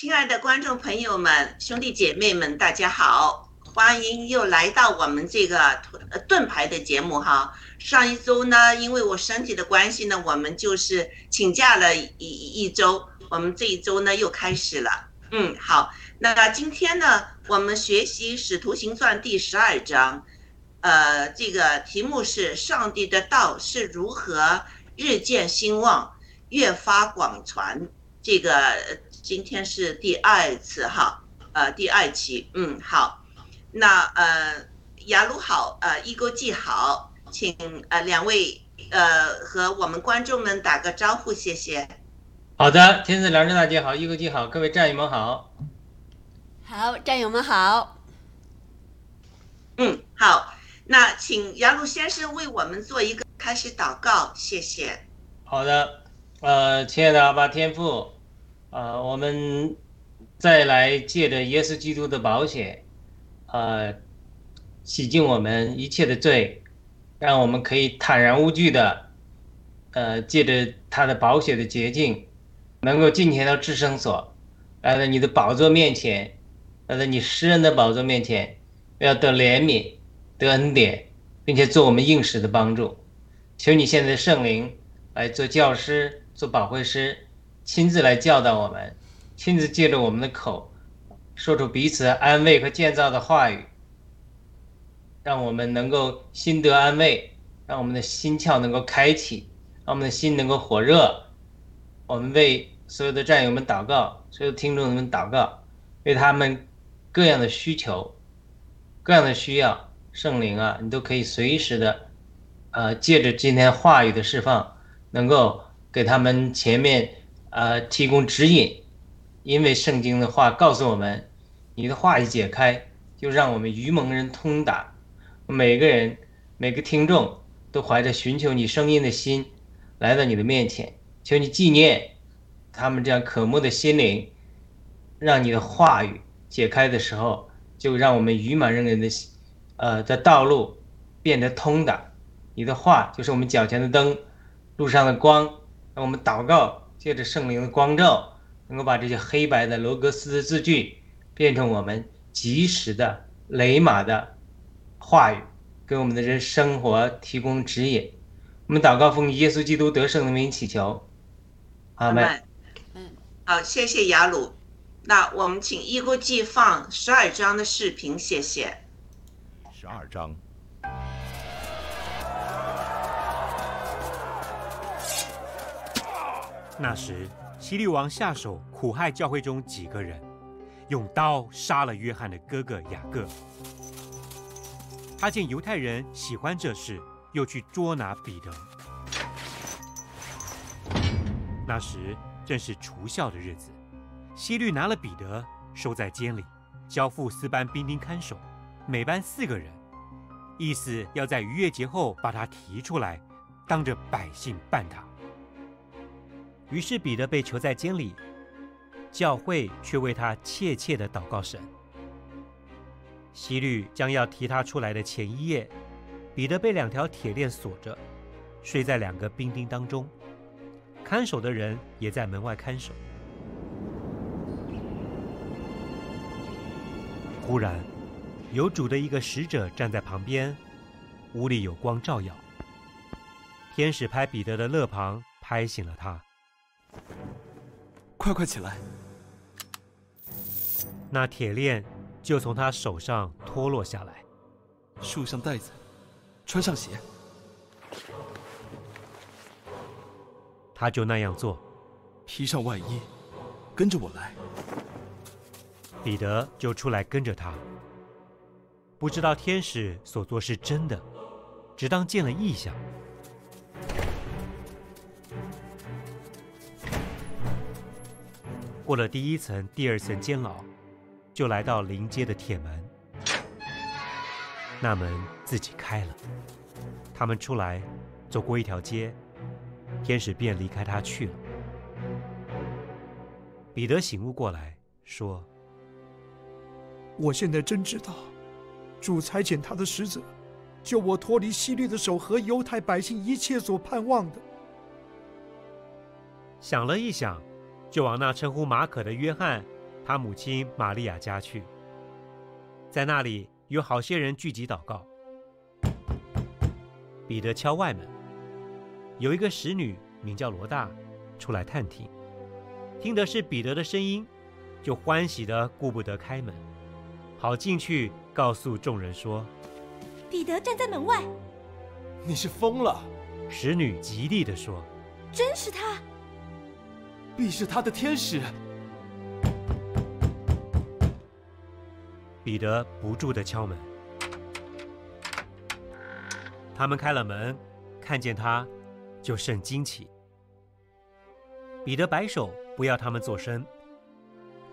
亲爱的观众朋友们兄弟姐妹们大家好。欢迎又来到我们这个盾牌的节目哈。上一周呢因为我身体的关系呢我们就是请假了一一周。我们这一周呢又开始了。嗯好。那今天呢我们学习使徒行传第十二章。呃这个题目是上帝的道是如何日渐兴旺越发广传这个今天是第二次哈，呃，第二期，嗯，好，那呃，雅鲁好，呃，一钩记好，请呃两位呃和我们观众们打个招呼，谢谢。好的，天赐良知大姐好，一钩记好，各位战友们好。好，战友们好。嗯，好，那请雅鲁先生为我们做一个开始祷告，谢谢。好的，呃，亲爱的阿爸天父。呃，我们再来借着耶稣基督的保险，呃，洗净我们一切的罪，让我们可以坦然无惧的，呃，借着他的保险的捷径，能够进前到至圣所，来到你的宝座面前，来到你施恩的宝座面前。要得怜悯，得恩典，并且做我们应时的帮助。求你现在的圣灵来做教师，做保惠师，亲自来教导我们，亲自借着我们的口，说出彼此安慰和建造的话语，让我们能够心得安慰，让我们的心窍能够开启，让我们的心能够火热。我们为所有的战友们祷告，所有听众们祷告，为他们各样的需求。各样的需要，圣灵啊，你都可以随时的，呃，借着今天话语的释放，能够给他们前面呃提供指引，因为圣经的话告诉我们，你的话一解开，就让我们愚蒙人通达。每个人每个听众都怀着寻求你声音的心，来到你的面前，求你纪念他们这样渴慕的心灵，让你的话语解开的时候。就让我们愚马人人的，呃的道路变得通达。你的话就是我们脚前的灯，路上的光。让我们祷告，借着圣灵的光照，能够把这些黑白的罗格斯的字句变成我们及时的雷马的话语，给我们的人生活提供指引。我们祷告奉耶稣基督得胜的名祈求，阿门。嗯，好，谢谢雅鲁。那我们请一国际放十二章的视频，谢谢。十二章。那时，希律王下手苦害教会中几个人，用刀杀了约翰的哥哥雅各。他见犹太人喜欢这事，又去捉拿彼得。那时正是除孝的日子。希律拿了彼得，收在监里，交付四班兵丁看守，每班四个人，意思要在逾越节后把他提出来，当着百姓办他。于是彼得被囚在监里，教会却为他切切的祷告神。希律将要提他出来的前一夜，彼得被两条铁链锁着，睡在两个兵丁当中，看守的人也在门外看守。忽然，有主的一个使者站在旁边，屋里有光照耀。天使拍彼得的肋旁，拍醒了他。快快起来！那铁链就从他手上脱落下来。束上带子，穿上鞋。他就那样做，披上外衣，跟着我来。彼得就出来跟着他，不知道天使所做是真的，只当见了异象。过了第一层、第二层监牢，就来到临街的铁门，那门自己开了，他们出来，走过一条街，天使便离开他去了。彼得醒悟过来，说。我现在真知道，主差遣他的使者，救我脱离希律的手和犹太百姓一切所盼望的。想了一想，就往那称呼马可的约翰，他母亲玛利亚家去。在那里有好些人聚集祷告。彼得敲外门，有一个使女名叫罗大，出来探听，听得是彼得的声音，就欢喜的顾不得开门。跑进去告诉众人说：“彼得站在门外。”你是疯了！使女极力的说：“真是他，必是他的天使。”彼得不住的敲门，他们开了门，看见他，就甚惊奇。彼得摆手不要他们作声，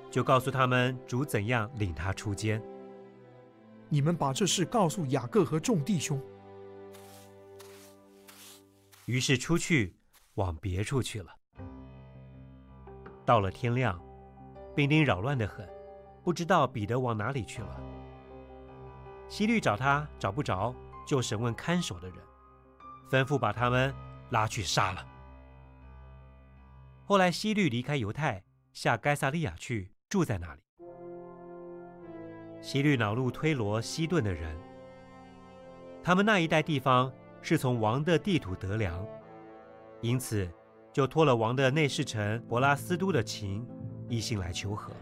就告诉他们主怎样领他出监。你们把这事告诉雅各和众弟兄。于是出去往别处去了。到了天亮，兵丁扰乱的很，不知道彼得往哪里去了。希律找他找不着，就审问看守的人，吩咐把他们拉去杀了。后来希律离开犹太，下该萨利亚去，住在那里。希律恼怒推罗、西顿的人，他们那一带地方是从王的地土得粮，因此就托了王的内侍臣博拉斯都的情，一心来求和。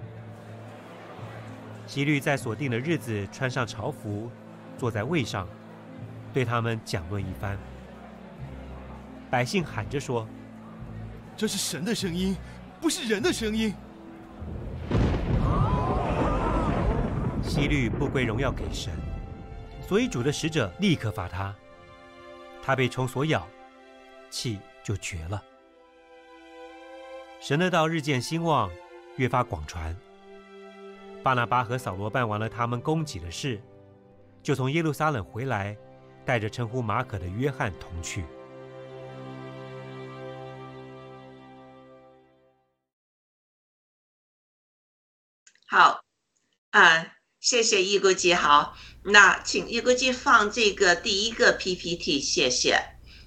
希律在所定的日子穿上朝服，坐在位上，对他们讲论一番。百姓喊着说：“这是神的声音，不是人的声音。”希律不归荣耀给神，所以主的使者立刻罚他。他被虫所咬，气就绝了。神的道日渐兴旺，越发广传。巴拿巴和扫罗办完了他们供给的事，就从耶路撒冷回来，带着称呼马可的约翰同去。好，啊，谢谢一国基好，那请一国基放这个第一个 PPT，谢谢。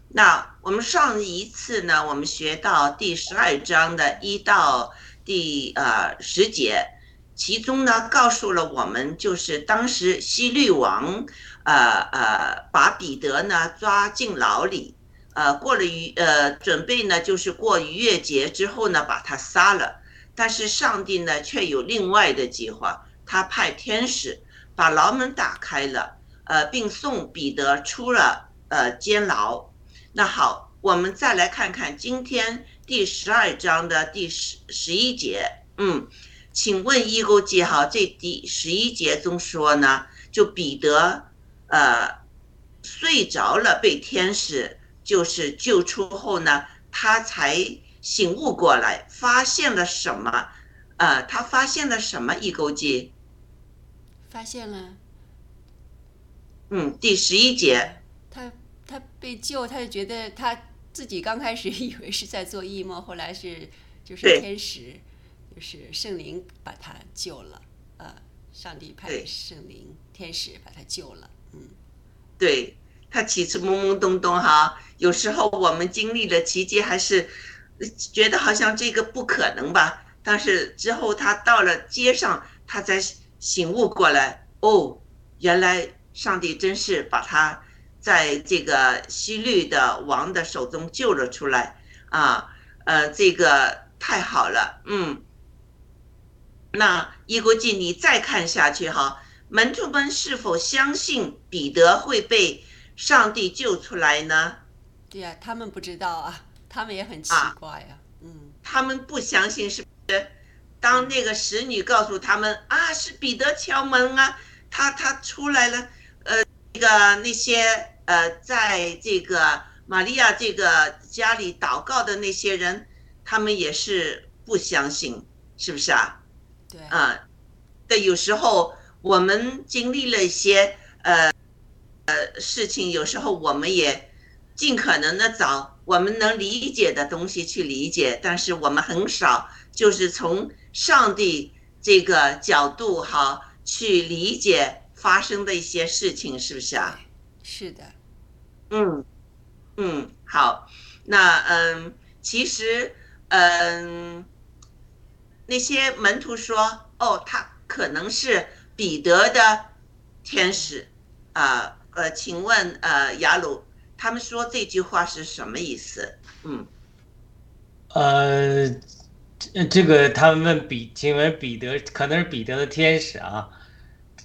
那我们上一次呢，我们学到第十二章的一到第呃十节，其中呢告诉了我们，就是当时希律王呃呃把彼得呢抓进牢里，呃过了逾呃准备呢就是过逾越节之后呢把他杀了。但是上帝呢，却有另外的计划。他派天使把牢门打开了，呃，并送彼得出了呃监牢。那好，我们再来看看今天第十二章的第十十一节。嗯，请问一勾记哈，这第十一节中说呢，就彼得呃睡着了，被天使就是救出后呢，他才。醒悟过来，发现了什么？呃，他发现了什么？一勾记，发现了。嗯，第十一节。被救，他就觉得他自己刚开始 以为是在做异梦，后来是就是天使，就是圣灵把他救了。呃，上帝派圣灵天使把他救了。嗯，对他起初懵懵懂懂哈，有时候我们经历了奇迹还是。觉得好像这个不可能吧？但是之后他到了街上，他才醒悟过来，哦，原来上帝真是把他在这个西律的王的手中救了出来啊！呃，这个太好了，嗯。那伊国记，你再看下去哈，门徒们是否相信彼得会被上帝救出来呢？对呀，他们不知道啊。他们也很奇怪呀，嗯，他们不相信是不是？当那个使女告诉他们啊，是彼得敲门啊，他他出来了，呃，那个那些呃，在这个玛利亚这个家里祷告的那些人，他们也是不相信，是不是啊？对，啊，对，有时候我们经历了一些呃呃事情，有时候我们也尽可能的找。我们能理解的东西去理解，但是我们很少就是从上帝这个角度哈去理解发生的一些事情，是不是啊？是的。嗯嗯，好，那嗯，其实嗯，那些门徒说，哦，他可能是彼得的天使啊，呃，请问呃，雅鲁。他们说这句话是什么意思？嗯，呃，这个他们问彼，请问彼得可能是彼得的天使啊？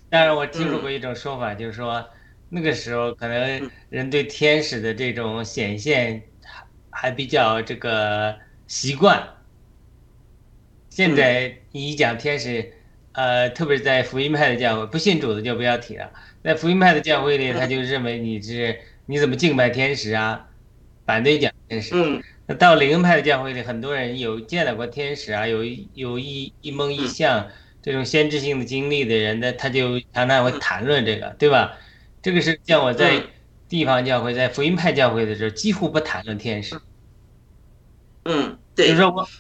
但是，我听说过一种说法，就是说那个时候可能人对天使的这种显现还还比较这个习惯。现在你一讲天使，呃，特别是在福音派的教会，不信主的就不要提了。在福音派的教会里，他就认为你是。你怎么敬拜天使啊？反对讲天使。嗯那到灵恩派的教会里，很多人有见到过天使啊，有有一一梦一象这种先知性的经历的人呢，他就常常会谈论这个，对吧？这个是像我在嗯。地方教会、在福音派教会的时候，几乎不谈论天使，嗯，对。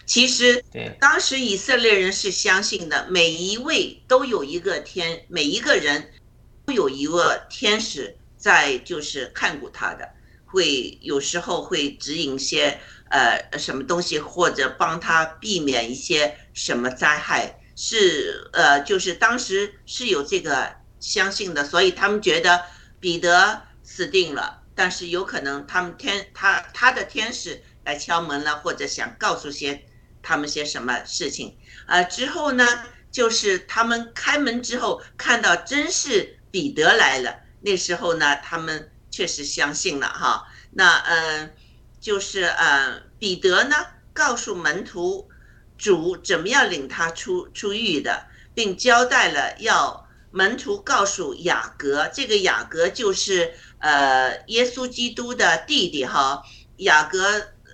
其实对。当时以色列人是相信的，每一位都有一个天，每一个人都有一个天使在，就是看顾他的，会有时候会指引一些呃什么东西，或者帮他避免一些什么灾害，是呃就是当时是有这个相信的，所以他们觉得彼得死定了，但是有可能他们天他他的天使来敲门了，或者想告诉些他们些什么事情。呃，之后呢，就是他们开门之后看到真是彼得来了，那时候呢，他们确实相信了哈。那呃，就是呃，彼得呢告诉门徒主怎么样领他出出狱的，并交代了要门徒告诉雅各，这个雅各就是呃耶稣基督的弟弟哈。雅各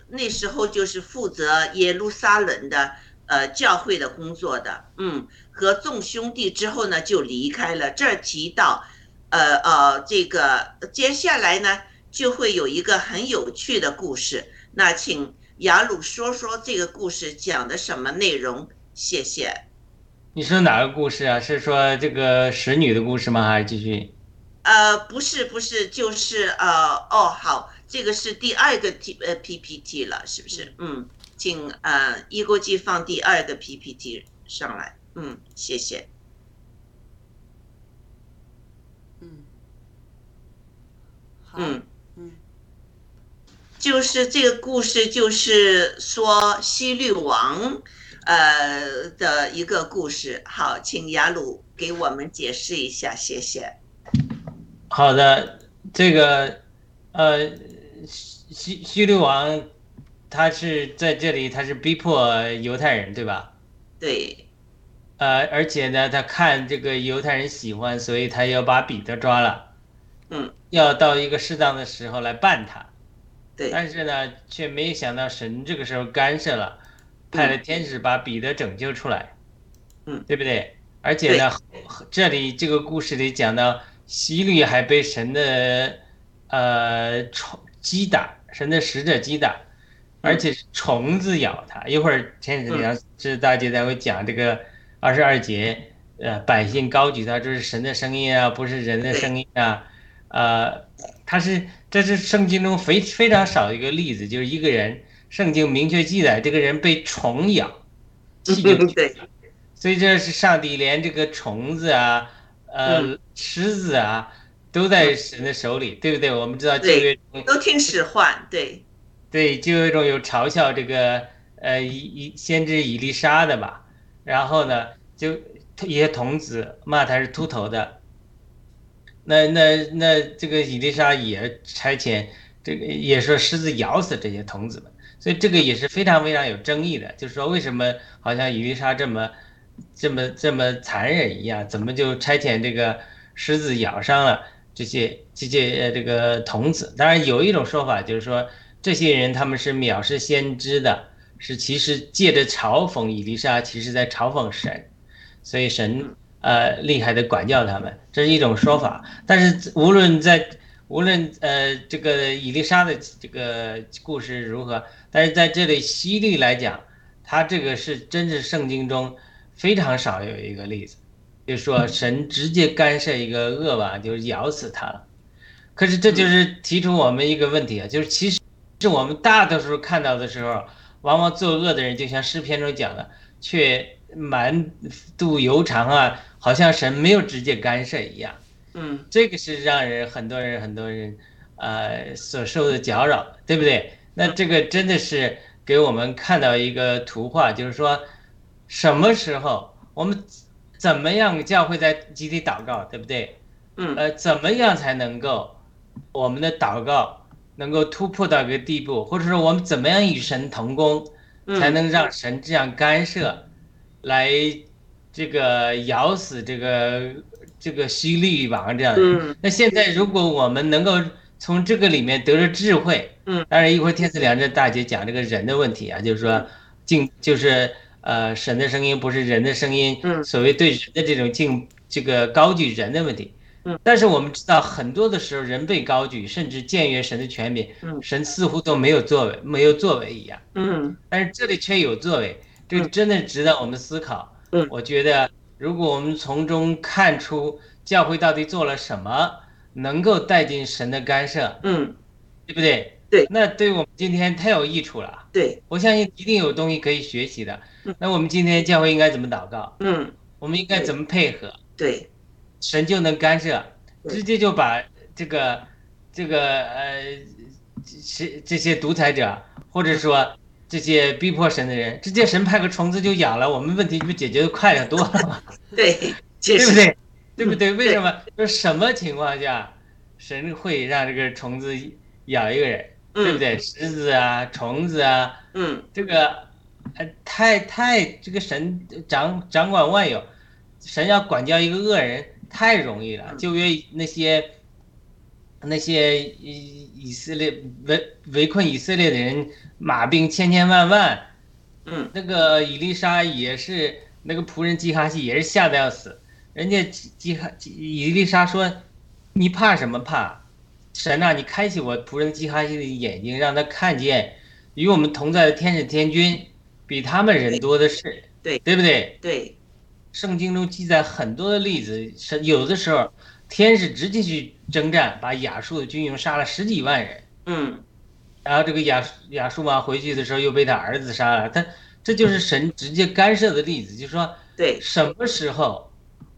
那时候就是负责耶路撒冷的呃教会的工作的，嗯，和众兄弟之后呢就离开了。这提到，呃呃，这个接下来呢就会有一个很有趣的故事。那请雅鲁说说这个故事讲的什么内容？谢谢。你说哪个故事啊？是说这个使女的故事吗？还是继续？呃，不是不是，就是呃哦好，这个是第二个 T 呃 PPT 了，是不是？嗯，请呃一国际放第二个 PPT 上来，嗯，谢谢。嗯，好，嗯嗯就是这个故事，就是说西律王呃的一个故事。好，请雅鲁给我们解释一下，谢谢。好的，这个呃，西西律王他是在这里，他是逼迫犹太人，对吧？对，呃，而且呢，他看这个犹太人喜欢，所以他要把彼得抓了，嗯，要到一个适当的时候来办他。对，但是呢，却没想到神这个时候干涉了，派了天使把彼得拯救出来，嗯，对不对？而且呢，这里这个故事里讲到希律还被神的呃虫击打，神的使者击打，而且是虫子咬他。一会儿天使娘知大姐才会讲这个二十二节，呃，百姓高举他，这是神的声音啊，不是人的声音啊，呃，他是这是圣经中非非常少的一个例子，就是一个人，圣经明确记载这个人被虫咬，对，所以这是上帝连这个虫子啊，呃，狮子啊，都在神的手里，对。不对？我们知道旧约中都听使唤，对，对就有一种有嘲笑这个呃以以先知以利沙的吧，然后呢，就一些童子骂他是秃头的。那那那这个以丽莎也差遣这个也说狮子咬死这些童子们，所以这个也是非常非常有争议的，就是说为什么好像伊丽莎这么这么这么残忍一样，怎么就差遣这个狮子咬伤了这些这些呃这个童子？当然有一种说法就是说这些人他们是藐视先知的，是其实借着嘲讽伊丽莎，其实在嘲讽神，所以神。呃，厉害的管教他们，这是一种说法。但是无论在无论呃这个伊丽莎的这个故事如何，但是在这里西律来讲，他这个是真是圣经中非常少有一个例子，就是说神直接干涉一个恶王，就是咬死他了。可是这就是提出我们一个问题啊，就是其实是我们大多数看到的时候，往往作恶的人，就像诗篇中讲的，却满肚油肠啊。好像神没有直接干涉一样，嗯，这个是让人很多人很多人，呃所受的搅扰，对不对？那这个真的是给我们看到一个图画，就是说，什么时候我们怎么样教会在集体祷告，对不对？嗯，呃，怎么样才能够我们的祷告能够突破到一个地步，或者说我们怎么样与神同工，才能让神这样干涉，来。这个咬死这个这个西律王这样的，那现在如果我们能够从这个里面得了智慧。嗯，当然一会儿天赐良知大姐讲这个人的问题啊，就是说敬就是呃神的声音不是人的声音，嗯所谓对人的这种敬这个高举人的问题。嗯，但是我们知道很多的时候人被高举，甚至僭越神的权柄，嗯神似乎都没有作为，没有作为一样。嗯但是这里却有作为，这个真的值得我们思考。嗯我觉得如果我们从中看出教会到底做了什么，能够带进神的干涉，嗯，对不对？对那对我们今天太有益处了。对，我相信一定有东西可以学习的。那我们今天教会应该怎么祷告？嗯我们应该怎么配合？对，神就能干涉，直接就把这个这个呃，这这些独裁者，或者说这些逼迫神的人，直接神派个虫子就咬了，我们问题不解决的快得多了吗？对，解释对不对？对不对？嗯为什么？就是什么情况下神会让这个虫子咬一个人？对不嗯对？虱子啊，虫子啊，嗯这个呃，太太这个神掌掌管万有，神要管教一个恶人太容易了。嗯旧约那些那些以以色列围围困以色列的人，马兵千千万万，嗯那个以丽莎也是那个仆人基哈西也是吓得要死，人家基基哈伊丽莎说：“你怕什么怕？神啊，你开启我仆人基哈西的眼睛，让他看见与我们同在的天使天君比他们人多的是，对对不对？对，圣经中记载很多的例子，是有的时候天使直接去征战，把亚述的军营杀了十几万人。嗯然后这个亚亚述王回去的时候又被他儿子杀了，他这就是神直接干涉的例子，就是说对，什么时候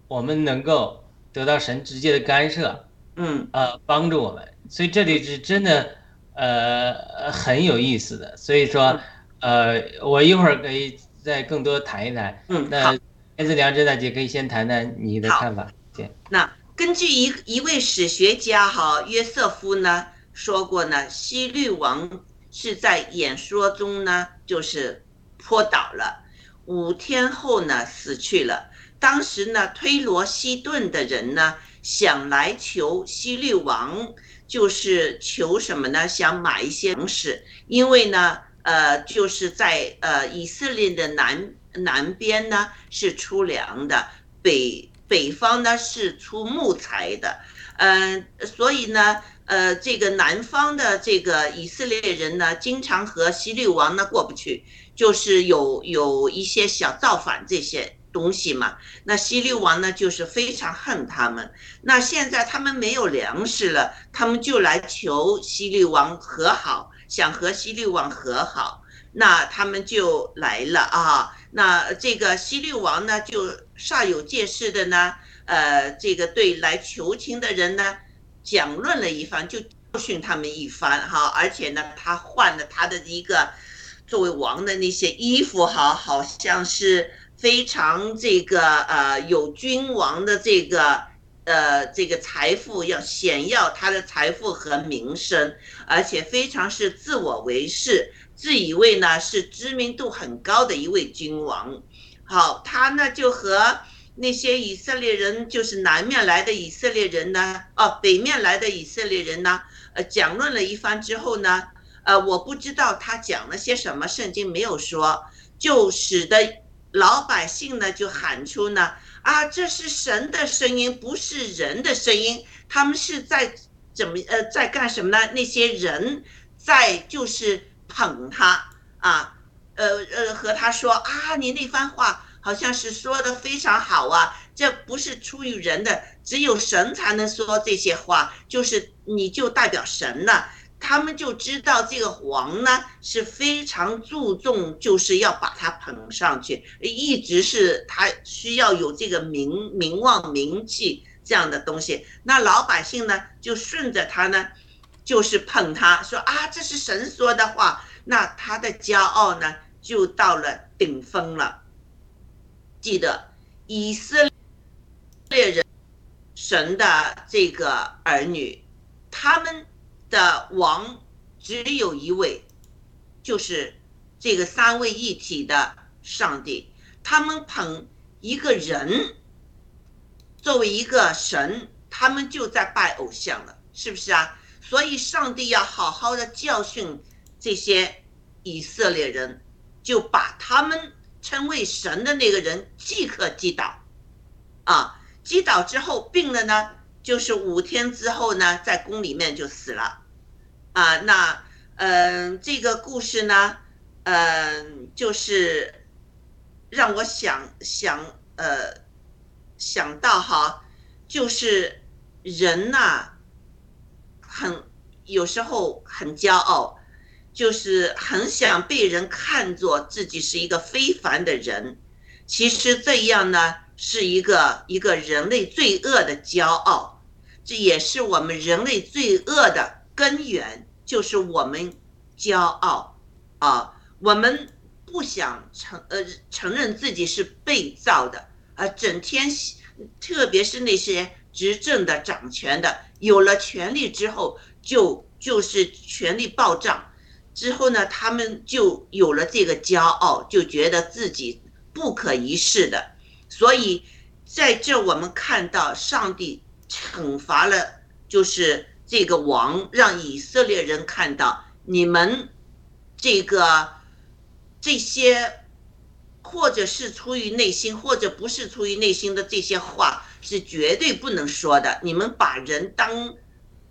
我们能够得到神直接的干涉，嗯。呃，帮助我们，所以这里是真的呃很有意思的，所以说呃我一会儿可以再更多谈一谈，嗯，好。那天赐良知大姐可以先谈谈你的看法，先，那根据一一位史学家哈约瑟夫呢说过呢，希律王是在演说中呢就是坡倒了，五天后呢死去了。当时呢推罗西顿的人呢想来求希律王，就是求什么呢？想买一些粮食，因为呢呃就是在呃以色列的南南边呢是出粮的，北北方呢是出木材的，嗯、所以呢，呃，这个南方的这个以色列人呢，经常和希律王呢过不去，就是有有一些小造反这些东西嘛。那西律王呢，就是非常恨他们。那现在他们没有粮食了，他们就来求西律王和好，想和西律王和好。那他们就来了啊。那这个西律王呢，就煞有介事的呢，呃，这个对来求情的人呢，讲论了一番，就教训他们一番哈，而且呢，他换了他的一个作为王的那些衣服哈，好像是非常这个呃有君王的这个呃这个财富，要显耀他的财富和名声，而且非常是自我为是。自以为呢是知名度很高的一位君王，好，他呢就和那些以色列人，就是南面来的以色列人呢，哦，北面来的以色列人呢，呃，讲论了一番之后呢，呃，我不知道他讲了些什么，圣经没有说，就使得老百姓呢就喊出呢，啊，这是神的声音，不是人的声音，他们是在怎么呃在干什么呢？那些人在就是。捧他啊，呃呃，和他说啊，你那番话好像是说的非常好啊，这不是出于人的，只有神才能说这些话，就是你就代表神了。他们就知道这个王呢是非常注重，就是要把他捧上去，一直是他需要有这个名名望名气这样的东西。那老百姓呢就顺着他呢。就是捧他说啊，这是神说的话，那他的骄傲呢就到了顶峰了。记得以色列人，神的这个儿女，他们的王只有一位，就是这个三位一体的上帝。他们捧一个人作为一个神，他们就在拜偶像了，是不是啊？所以上帝要好好的教训这些以色列人，就把他们称为神的那个人即刻击倒，啊，击倒之后病了呢，就是五天之后呢，在宫里面就死了，啊，那嗯、这个故事呢，嗯、就是让我想想呃想到哈，就是人呐、很有时候很骄傲，就是很想被人看作自己是一个非凡的人。其实这样呢，是一个一个人类罪恶的骄傲，这也是我们人类罪恶的根源，就是我们骄傲。啊，我们不想承呃承认自己是被造的，啊，整天，特别是那些执政的、掌权的，有了权力之后，就就是权力暴涨，之后呢，他们就有了这个骄傲，就觉得自己不可一世的，所以在这我们看到上帝惩罚了，就是这个王，让以色列人看到你们这个这些，或者是出于内心，或者不是出于内心的这些话，是绝对不能说的。你们把人当，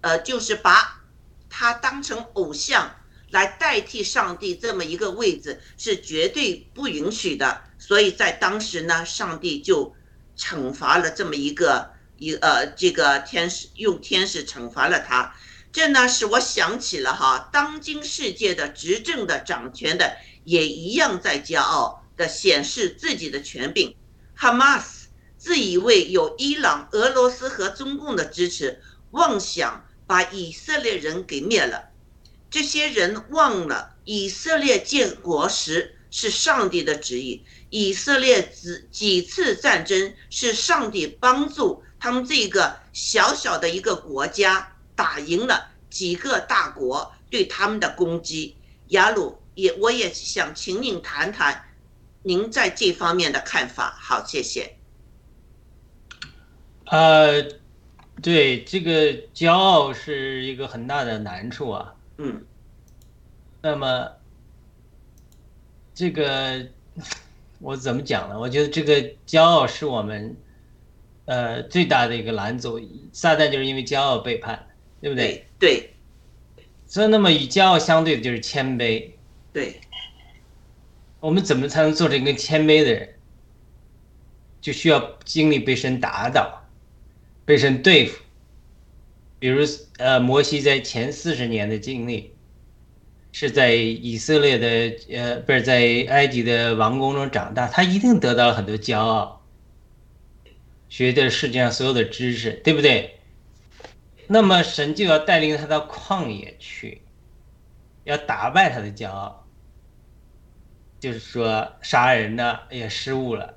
呃，就是把他当成偶像来代替上帝这么一个位置，是绝对不允许的。所以在当时呢，上帝就惩罚了这么一个一呃这个天使，用天使惩罚了他。这呢使我想起了哈，当今世界的执政的、掌权的也一样在骄傲的显示自己的权柄。哈马斯自以为有伊朗、俄罗斯和中共的支持，妄想把以色列人给灭了。这些人忘了以色列建国时是上帝的旨意，以色列几几次战争是上帝帮助他们这个小小的一个国家打赢了几个大国对他们的攻击。雅鲁也，我也想请您谈谈您在这方面的看法。好，谢谢。呃，对，这个骄傲是一个很大的难处啊。嗯，那么这个我怎么讲呢？我觉得这个骄傲是我们呃最大的一个拦阻。撒旦就是因为骄傲背叛，对不对？对所以，那么与骄傲相对的就是谦卑。对我们怎么才能做成一个谦卑的人？就需要经历被神打倒，被神对付。比如，呃，摩西在前四十年的经历，是在以色列的呃，不是在埃及的王宫中长大，他一定得到了很多骄傲，学的世界上所有的知识，对不对？那么神就要带领他到旷野去，要打败他的骄傲，就是说杀人呢也失误了，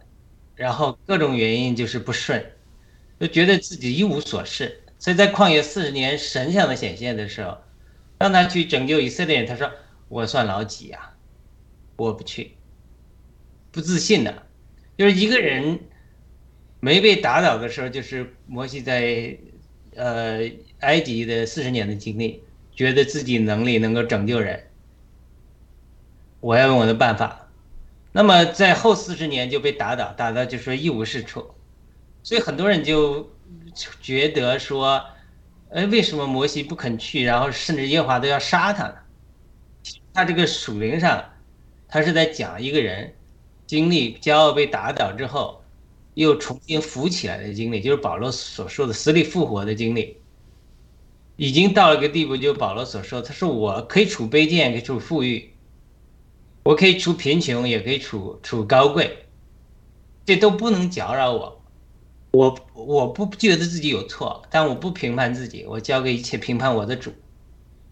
然后各种原因就是不顺，就觉得自己一无所事。所以在旷野四十年神像的显现的时候，让他去拯救以色列人，他说：“我算老几呀、我不去。”不自信的，就是一个人没被打倒的时候，就是摩西在呃埃及的四十年的经历，觉得自己能力能够拯救人，我要用我的办法。那么在后四十年就被打倒，打到就说一无是处，所以很多人就觉得说，哎，为什么摩西不肯去，然后甚至耶和华都要杀他呢？他这个属灵上，他是在讲一个人经历骄傲被打倒之后，又重新浮起来的经历，就是保罗所说的死里复活的经历。已经到了一个地步，就保罗所说，他说我可以处卑贱，可以处富裕，我可以处贫穷，也可以处处高贵，这都不能搅扰我。我我不觉得自己有错，但我不评判自己，我交给一切评判我的主。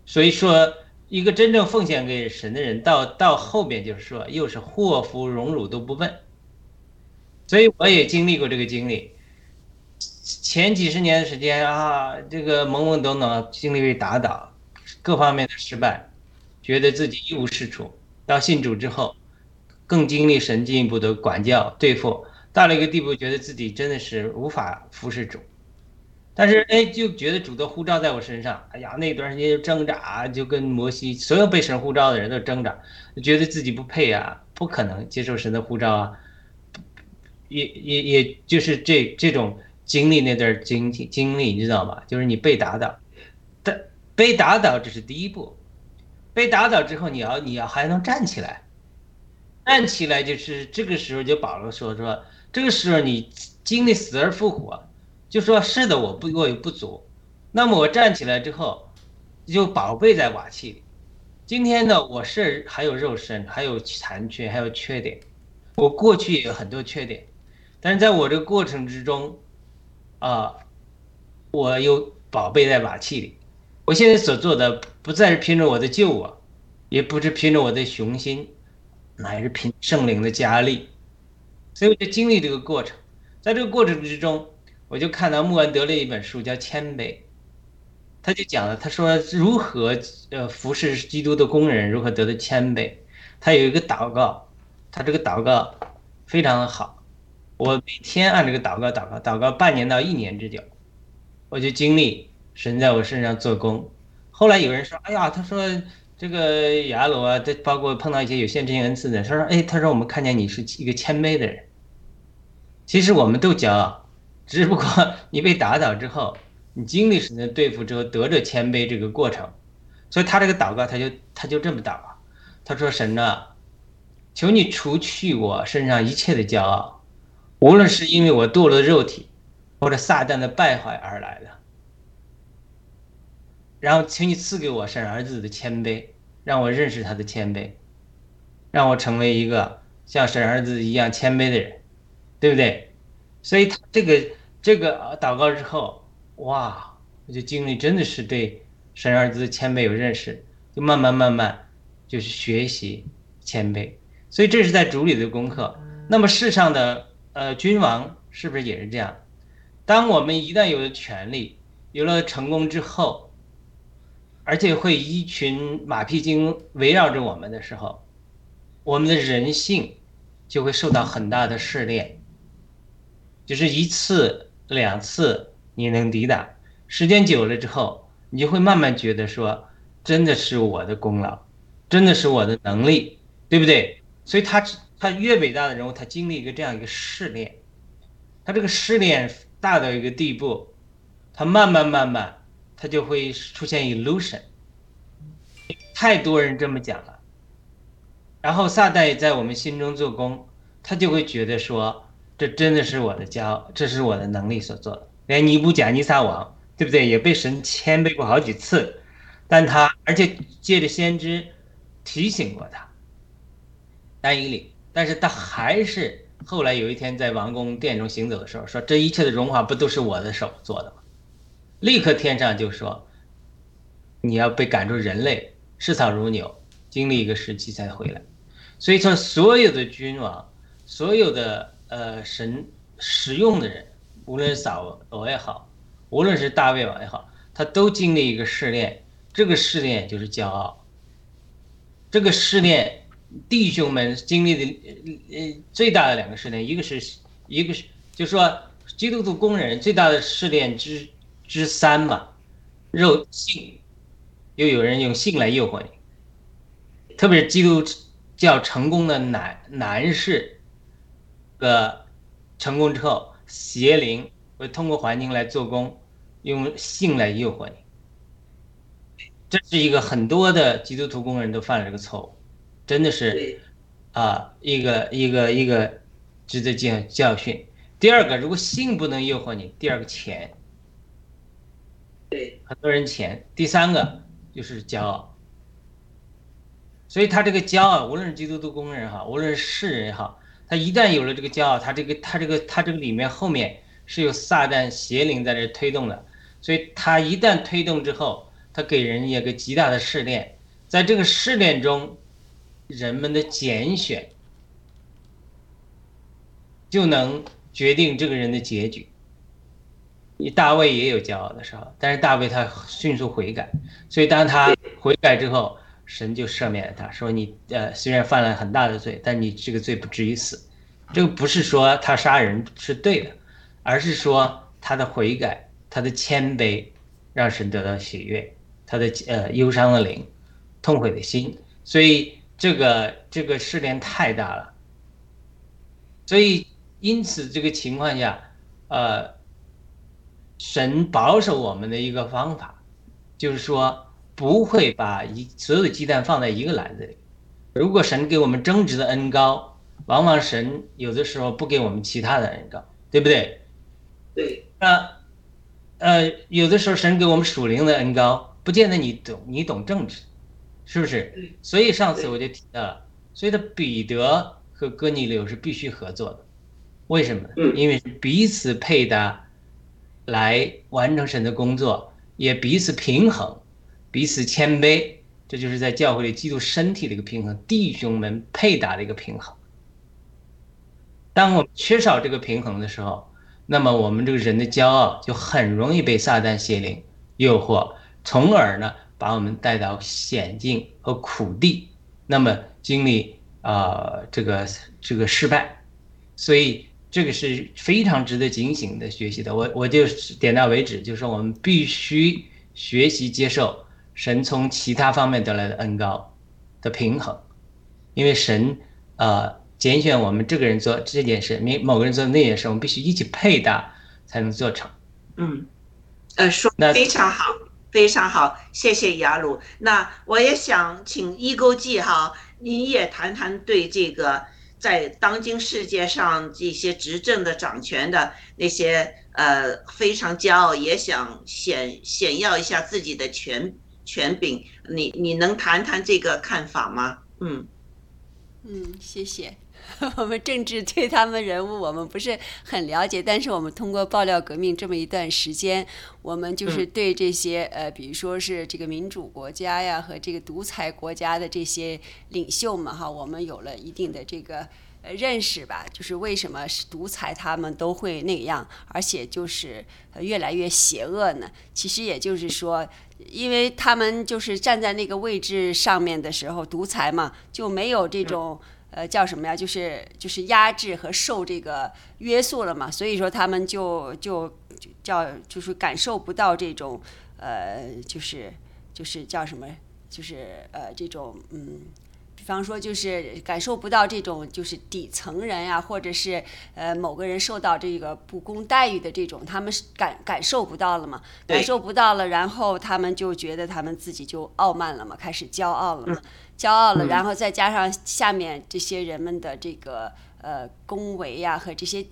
所以说，一个真正奉献给神的人，到到后边就是说，又是祸福荣辱都不问。所以我也经历过这个经历，前几十年的时间啊，这个懵懵懂懂，经历被打倒，各方面的失败，觉得自己一无是处。到信主之后，更经历神进一步的管教对付。到了一个地步，觉得自己真的是无法服侍主，但是哎，就觉得主的护照在我身上，哎呀，那段时间就挣扎，就跟摩西所有被神护照的人都挣扎，觉得自己不配啊，不可能接受神的护照啊，也也也就是这这种经历那段经经历，你知道吗？就是你被打倒，但被打倒这是第一步，被打倒之后，你要你要还能站起来，站起来就是这个时候就保罗说说，这个时候你经历死而复活。就说是的，我不我有不足，那么我站起来之后，就宝贝在瓦器里。今天呢，我是还有肉身，还有残缺，还有缺点。我过去也有很多缺点，但是在我这个过程之中，啊，我有宝贝在瓦器里。我现在所做的不再是凭着我的救我，也不是凭着我的雄心，乃是凭圣灵的加力。所以我就经历这个过程，在这个过程之中。我就看到穆恩德的一本书叫《谦卑》，他就讲了，他说如何呃服侍基督的工人如何得到谦卑。他有一个祷告，他这个祷告非常的好，我每天按这个祷告祷告祷告半年到一年之久，我就经历神在我身上做工。后来有人说，哎呀，他说这个亚罗啊，这包括碰到一些有限制性恩赐的，他说，哎，他说我们看见你是一个谦卑的人。其实我们都骄傲。只不过你被打倒之后，你经历神的对付之后，得着谦卑这个过程，所以他这个祷告，他就他就这么祷告，他说：“神啊，求你除去我身上一切的骄傲，无论是因为我堕了肉体，或者撒旦的败坏而来的。然后，请你赐给我神儿子的谦卑，让我认识他的谦卑，让我成为一个像神儿子一样谦卑的人，对不对？所以他这个。”这个祷告之后，哇，我就经历真的是对神儿子的谦卑有认识，就慢慢慢慢就是学习谦卑，所以这是在主里的功课。那么世上的呃君王是不是也是这样？当我们一旦有了权利，有了成功之后，而且会一群马屁精围绕着我们的时候，我们的人性就会受到很大的试炼，就是一次。两次你能抵挡，时间久了之后，你就会慢慢觉得说，真的是我的功劳，真的是我的能力，对不对？所以他他越伟大的人物，他经历一个这样一个试炼，他这个试炼大到一个地步，他慢慢慢慢，他就会出现 illusion，太多人这么讲了，然后撒旦也在我们心中做工，他就会觉得说。这真的是我的骄傲，这是我的能力所做的。连尼布甲尼撒王，对不对？也被神谦卑过好几次，但他而且借着先知提醒过他，但以理，但是他还是后来有一天在王宫殿中行走的时候，说这一切的荣华不都是我的手做的吗？立刻天上就说，你要被赶出人类，视草如牛，经历一个时期才回来。所以说，所有的君王，所有的。呃，神使用的人，无论是扫罗也好，无论是大卫王也好，他都经历一个试炼。这个试炼就是骄傲。这个试炼，弟兄们经历的呃最大的两个试炼，一个是一个是，就是说基督徒工人最大的试炼之之三嘛，肉性，又有人用性来诱惑你，特别是基督教成功的男男士。呃成功之后，邪灵会通过环境来做工，用性来诱惑你。这是一个很多的基督徒工人都犯了这个错误，真的是啊，一个一个一个值得教教训。第二个，如果性不能诱惑你，第二个钱，对，很多人钱。第三个就是骄傲，所以他这个骄傲，无论是基督徒工人哈，无论是世人也好。他一旦有了这个骄傲，他这个他这个他这个里面后面是有撒旦邪灵在这推动的，所以他一旦推动之后，他给人一个极大的试炼，在这个试炼中，人们的拣选就能决定这个人的结局。你大卫也有骄傲的时候，但是大卫他迅速悔改，所以当他悔改之后。神就赦免了他，说你呃虽然犯了很大的罪，但你这个罪不至于死。这个不是说他杀人是对的，而是说他的悔改他的谦卑让神得到喜悦，他的呃忧伤的灵、痛悔的心，所以这个这个试炼太大了，所以因此这个情况下，呃，神保守我们的一个方法，就是说不会把一所有的鸡蛋放在一个篮子里。如果神给我们争执的恩高，往往神有的时候不给我们其他的恩高，对不对？对，那呃，有的时候神给我们属灵的恩高，不见得你懂，你懂政治，是不是？所以上次我就提到了，所以的彼得和哥尼流是必须合作的，为什么？因为彼此配搭，来完成神的工作，也彼此平衡，彼此谦卑，这就是在教会里基督身体的一个平衡，弟兄们配搭的一个平衡。当我们缺少这个平衡的时候，那么我们这个人的骄傲就很容易被撒旦邪灵诱惑，从而呢把我们带到险境和苦地，那么经历啊、这个这个失败，所以这个是非常值得警醒的学习的。我我就点到为止，就是说我们必须学习接受神从其他方面得来的恩高的平衡，因为神呃。拣选我们这个人做这件事，某某个人做那件事，我们必须一起配搭才能做成。嗯，呃，说那非常好，非常好，谢谢雅鲁。那我也想请一勾记哈，您也谈谈对这个在当今世界上这些执政的、掌权的那些呃非常骄傲，也想显显耀一下自己的权权柄，你你能谈谈这个看法吗？嗯嗯，谢谢。我们政治对他们人物我们不是很了解，但是我们通过爆料革命这么一段时间，我们就是对这些呃，比如说是这个民主国家呀和这个独裁国家的这些领袖们哈，我们有了一定的这个呃认识吧，就是为什么是独裁他们都会那样，而且就是越来越邪恶呢？其实也就是说，因为他们就是站在那个位置上面的时候，独裁嘛就没有这种。呃，叫什么呀？就是就是压制和受这个约束了嘛，所以说他们就就叫就是感受不到这种呃，就是就是叫什么？就是呃这种嗯，方说就是感受不到这种就是底层人呀，或者是呃某个人受到这个不公待遇的这种，他们是感感受不到了嘛？感受不到了，然后他们就觉得他们自己就傲慢了嘛，开始骄傲了嘛。骄傲了，然后再加上下面这些人们的这个呃恭维呀和这些，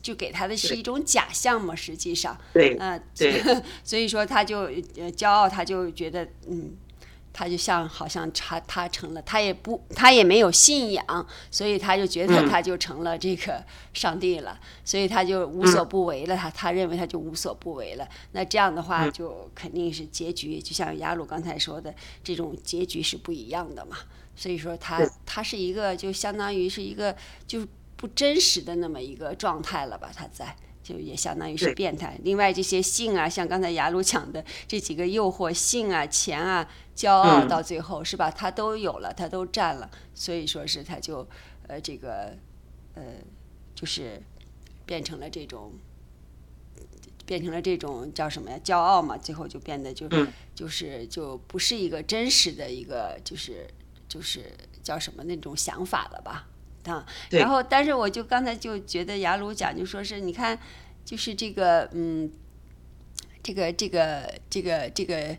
就给他的是一种假象嘛，实际上，对，嗯，对，所以说他就呃骄傲，他就觉得嗯。他就像好像他他成了，他也不他也没有信仰，所以他就觉得他就成了这个上帝了，所以他就无所不为了。他 他认为他就无所不为了。那这样的话，就肯定是结局，就像雅鲁刚才说的，这种结局是不一样的嘛。所以说他他是一个就相当于是一个就是不真实的那么一个状态了吧？他在。就也相当于是变态。另外这些性啊，像刚才雅鲁讲的这几个诱惑，性啊、钱啊、骄傲，到最后是吧？他都有了，他都占了，所以说是他就呃这个呃就是变成了这种变成了这种叫什么呀？骄傲嘛，最后就变得就就是就不是一个真实的一个就是就是叫什么那种想法了吧？啊，然后，但是我就刚才就觉得雅鲁讲，就说是你看，就是这个，嗯，这个这个这个这个，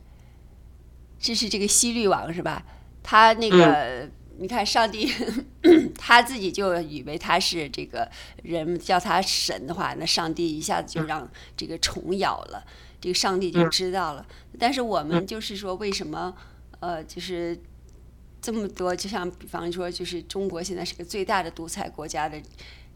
这是这个西律王是吧？他那个，你看上帝 他自己就以为他是这个人叫他神的话，那上帝一下子就让这个虫咬了，这个上帝就知道了。但是我们就是说，为什么呃，就是。这么多，就像比方说，就是中国现在是个最大的独裁国家的，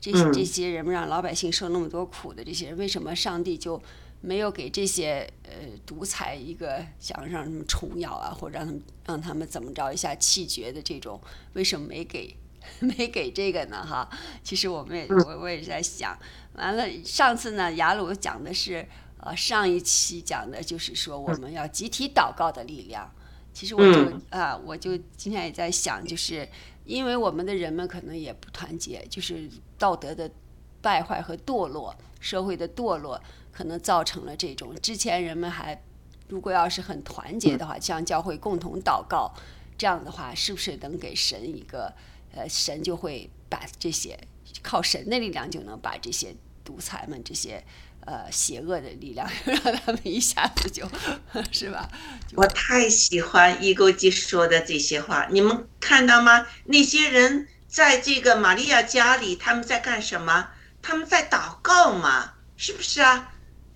这些这些人们让老百姓受那么多苦的这些人，为什么上帝就没有给这些呃独裁一个想让他们虫咬啊，或者让他们让他们怎么着一下气绝的这种，为什么没给 没给这个呢？哈，其实我们也我我也在想，完了上次呢，雅鲁讲的是呃上一期讲的就是说我们要集体祷告的力量。其实我就啊，我就今天也在想，就是因为我们的人们可能也不团结，就是道德的败坏和堕落，社会的堕落，可能造成了这种之前人们还如果要是很团结的话，向教会共同祷告，这样的话是不是能给神一个呃，神就会把这些靠神的力量就能把这些独裁们这些。呃，邪恶的力量 让他们一下子就，是吧？我太喜欢伊钩基说的这些话，你们看到吗？那些人在这个玛利亚家里，他们在干什么？他们在祷告嘛，是不是啊？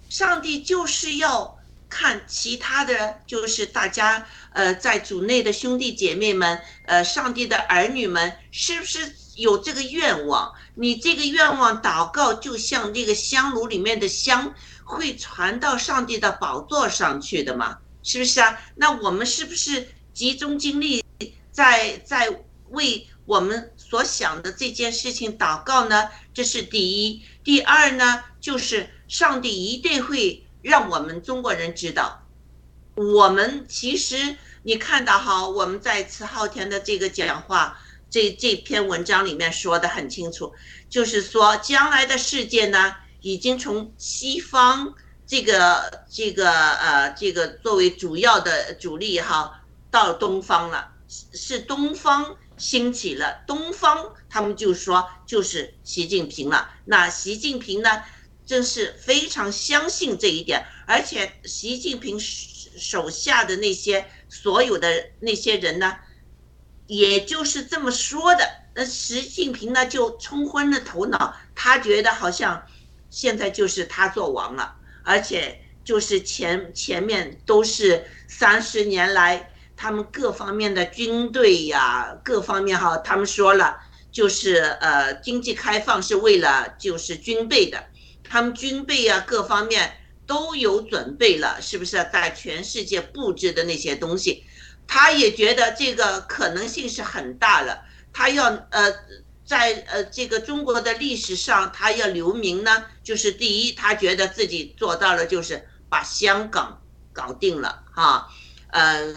上帝就是要看其他的，就是大家呃，在主内的兄弟姐妹们，呃，上帝的儿女们，是不是？有这个愿望，你这个愿望祷告，就像这个香炉里面的香，会传到上帝的宝座上去的嘛？是不是啊？那我们是不是集中精力在在为我们所想的这件事情祷告呢？这是第一。第二呢，就是上帝一定会让我们中国人知道，我们其实你看到哈，我们在慈浩田的这个讲话。这这篇文章里面说的很清楚，就是说将来的世界呢，已经从西方这个这个呃这个作为主要的主力哈，到东方了，是东方兴起了，东方他们就说就是习近平了。那习近平呢，真是非常相信这一点，而且习近平手下的那些所有的那些人呢。也就是这么说的，那习近平呢就冲昏了头脑，他觉得好像现在就是他做王了，而且就是前前面都是三十年来他们各方面的军队呀，各方面哈，他们说了就是呃经济开放是为了就是军备的，他们军备呀各方面都有准备了，是不是在全世界布置的那些东西？他也觉得这个可能性是很大了，他要呃，在呃这个中国的历史上，他要留名呢，就是第一，他觉得自己做到了，就是把香港搞定了哈，呃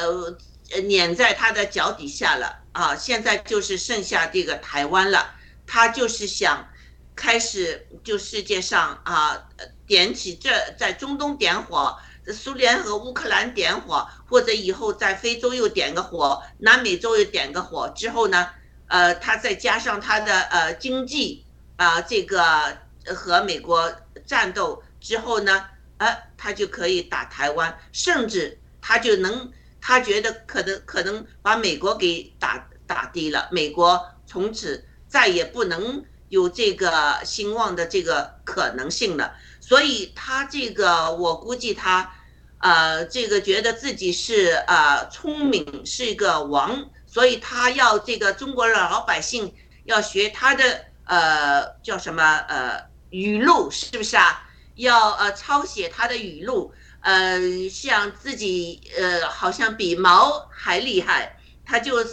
呃呃，碾在他的脚底下了啊，现在就是剩下这个台湾了，他就是想开始就世界上啊点起这在中东点火。苏联和乌克兰点火，或者以后在非洲又点个火，南美洲又点个火之后呢，呃，他再加上他的呃经济啊，这个和美国战斗之后呢，呃，他就可以打台湾，甚至他就能，他觉得可能可能把美国给打打低了，美国从此再也不能有这个兴旺的这个可能性了。所以他这个，我估计他，呃，这个觉得自己是呃聪明，是一个王，所以他要这个中国的老百姓要学他的呃叫什么呃语录，是不是啊？要呃抄写他的语录，呃，像自己呃好像比毛还厉害，他就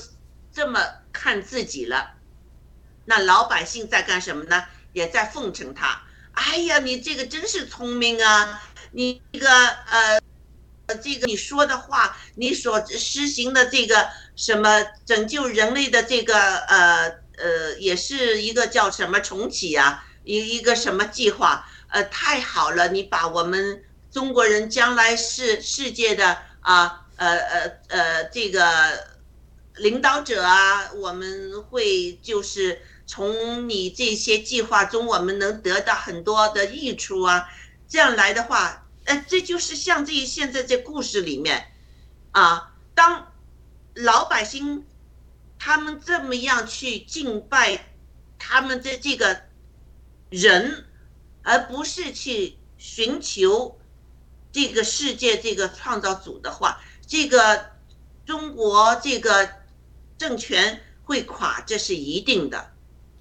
这么看自己了。那老百姓在干什么呢？也在奉承他。哎呀，你这个真是聪明啊！你这个呃，这个你说的话，你所实行的这个什么拯救人类的这个呃呃，也是一个叫什么重启呀，一一个什么计划？呃，太好了！你把我们中国人将来是世界的啊呃呃呃这个领导者啊，我们会就是。从你这些计划中，我们能得到很多的益处啊！这样来的话，呃，这就是像这现在这故事里面，啊，当老百姓他们这么样去敬拜他们的这个人，而不是去寻求这个世界这个创造主的话，这个中国这个政权会垮，这是一定的。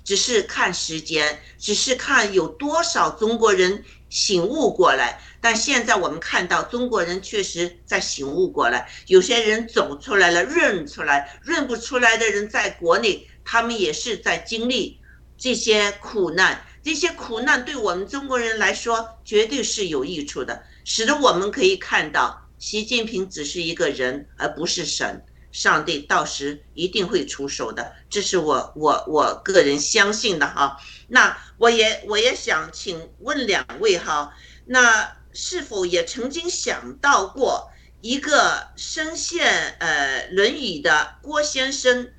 只是看时间，只是看有多少中国人醒悟过来。但现在我们看到中国人确实在醒悟过来，有些人走出来了，认出来，认不出来的人在国内，他们也是在经历这些苦难。这些苦难对我们中国人来说，绝对是有益处的，使得我们可以看到，习近平只是一个人，而不是神。上帝到时一定会出手的，这是我我我个人相信的哈。那我也我也想请问两位哈，那是否也曾经想到过一个深陷呃轮椅的郭先生，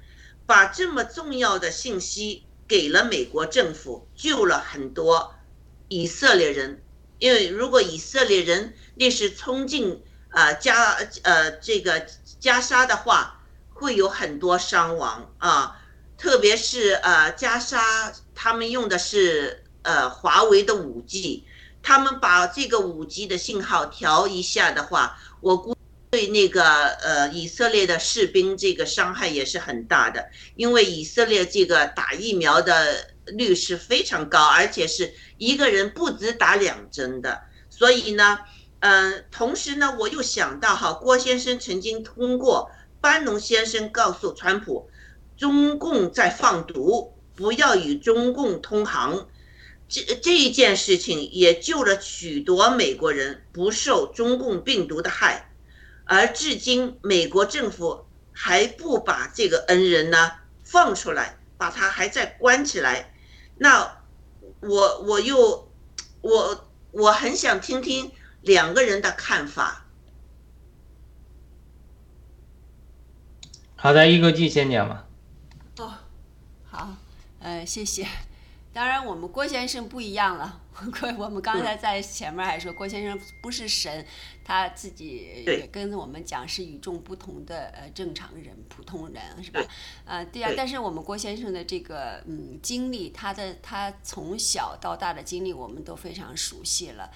把这么重要的信息给了美国政府，救了很多以色列人，因为如果以色列人那是冲进啊加呃这个加沙的话，会有很多伤亡啊，特别是呃加沙。他们用的是呃华为的五 G，他们把这个五 G 的信号调一下的话，我估对那个呃以色列的士兵这个伤害也是很大的，因为以色列这个打疫苗的率是非常高，而且是一个人不止打两针的，所以呢，嗯，同时呢，我又想到哈，郭先生曾经通过班农先生告诉川普，中共在放毒。不要与中共通航，这这一件事情也救了许多美国人不受中共病毒的害，而至今美国政府还不把这个恩人呢放出来，把他还在关起来。那我我又我我很想听听两个人的看法。好的，一个季先讲吧。哦，好。呃，谢谢。当然，我们郭先生不一样了。郭，我们刚才在前面还说，郭先生不是神，他自己也跟我们讲是与众不同的呃正常人、普通人，是吧？呃，对呀。但是我们郭先生的这个嗯经历，他的他从小到大的经历，我们都非常熟悉了。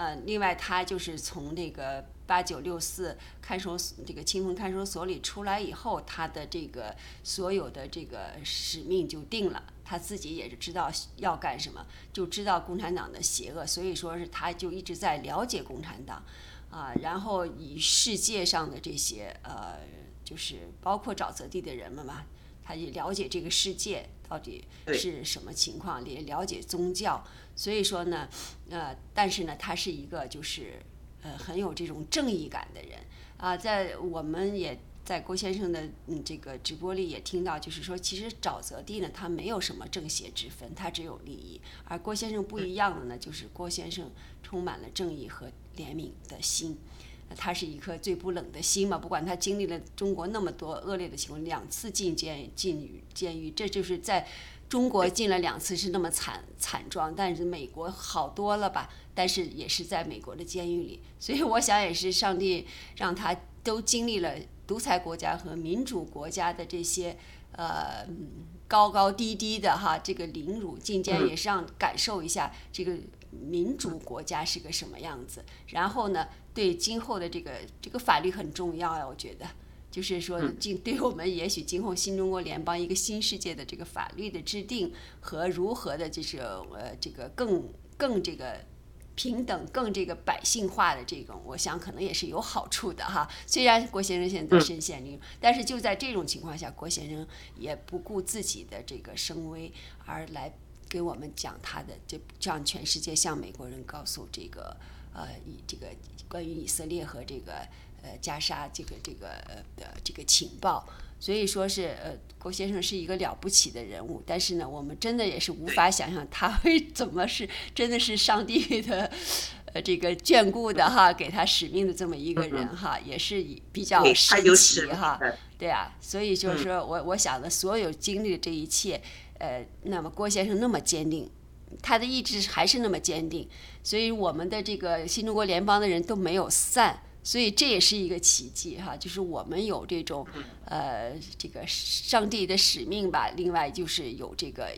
呃，另外他就是从那个八九六四看守这个清风看守所里出来以后，他的这个所有的这个使命就定了，他自己也是知道要干什么，就知道共产党的邪恶，所以说是他就一直在了解共产党，啊，然后以世界上的这些呃，就是包括沼泽地的人们嘛，他也了解这个世界到底是什么情况，也了解宗教。所以说呢，呃，但是呢，他是一个就是，呃，很有这种正义感的人啊。在我们也在郭先生的嗯这个直播里也听到，就是说，其实沼泽地呢，它没有什么正邪之分，它只有利益。而郭先生不一样的呢，就是郭先生充满了正义和怜悯的心，他是一颗最不冷的心嘛。不管他经历了中国那么多恶劣的情况，两次进监进监狱，这就是在。中国进了两次是那么惨惨状，但是美国好多了吧？但是也是在美国的监狱里，所以我想也是上帝让他都经历了独裁国家和民主国家的这些呃高高低低的哈，这个凌辱进监也是让感受一下这个民主国家是个什么样子。然后呢，对今后的这个这个法律很重要呀，我觉得。就是说，今 对我们也许今后新中国联邦一个新世界的这个法律的制定和如何的，就是呃这个更更这个平等、更这个百姓化的这种，我想可能也是有好处的哈。虽然郭先生现在身陷囹圄，但是就在这种情况下，郭先生也不顾自己的这个声威，而来给我们讲他的，就让全世界向美国人告诉这个呃以这个关于以色列和这个。呃，加沙这个这个的这个情报，所以说是呃，郭先生是一个了不起的人物，但是呢，我们真的也是无法想象他会怎么是真的是上帝的 呃这个眷顾的哈，给他使命的这么一个人哈，也是比较神奇哈，对啊，所以就是说我我想的所有经历的这一切，呃，那么郭先生那么坚定，他的意志还是那么坚定，所以我们的这个新中国联邦的人都没有散。所以这也是一个奇迹哈，就是我们有这种呃这个上帝的使命吧，另外就是有这个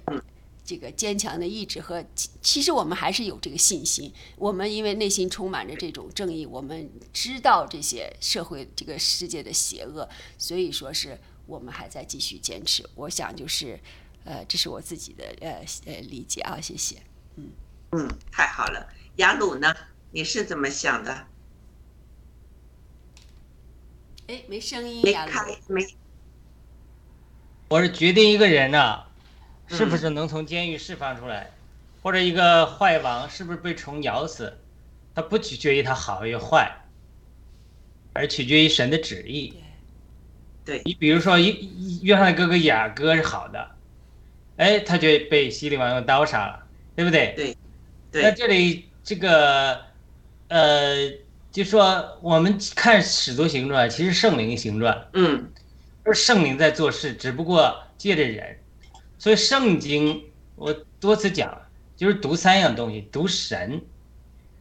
这个坚强的意志和其实我们还是有这个信心。我们因为内心充满着这种正义，我们知道这些社会这个世界的邪恶，所以说是我们还在继续坚持。我想就是呃，这是我自己的呃呃理解啊，谢谢。嗯嗯，太好了，雅鲁呢？你是怎么想的？哎，没声音呀！没。我是决定一个人呐，是不是能从监狱释放出来，或者一个坏王是不是被虫咬死，它不取决于他好与坏，而取决于神的旨意。对你比如说，一约翰的哥哥雅哥是好的，哎，他就被西利王用刀杀了，对不对？对，那，这里这个，呃，就说我们看《使徒行传》，其实圣灵行传，嗯，而圣灵在做事，只不过借着人。所以圣经我多次讲，就是读三样东西：读神，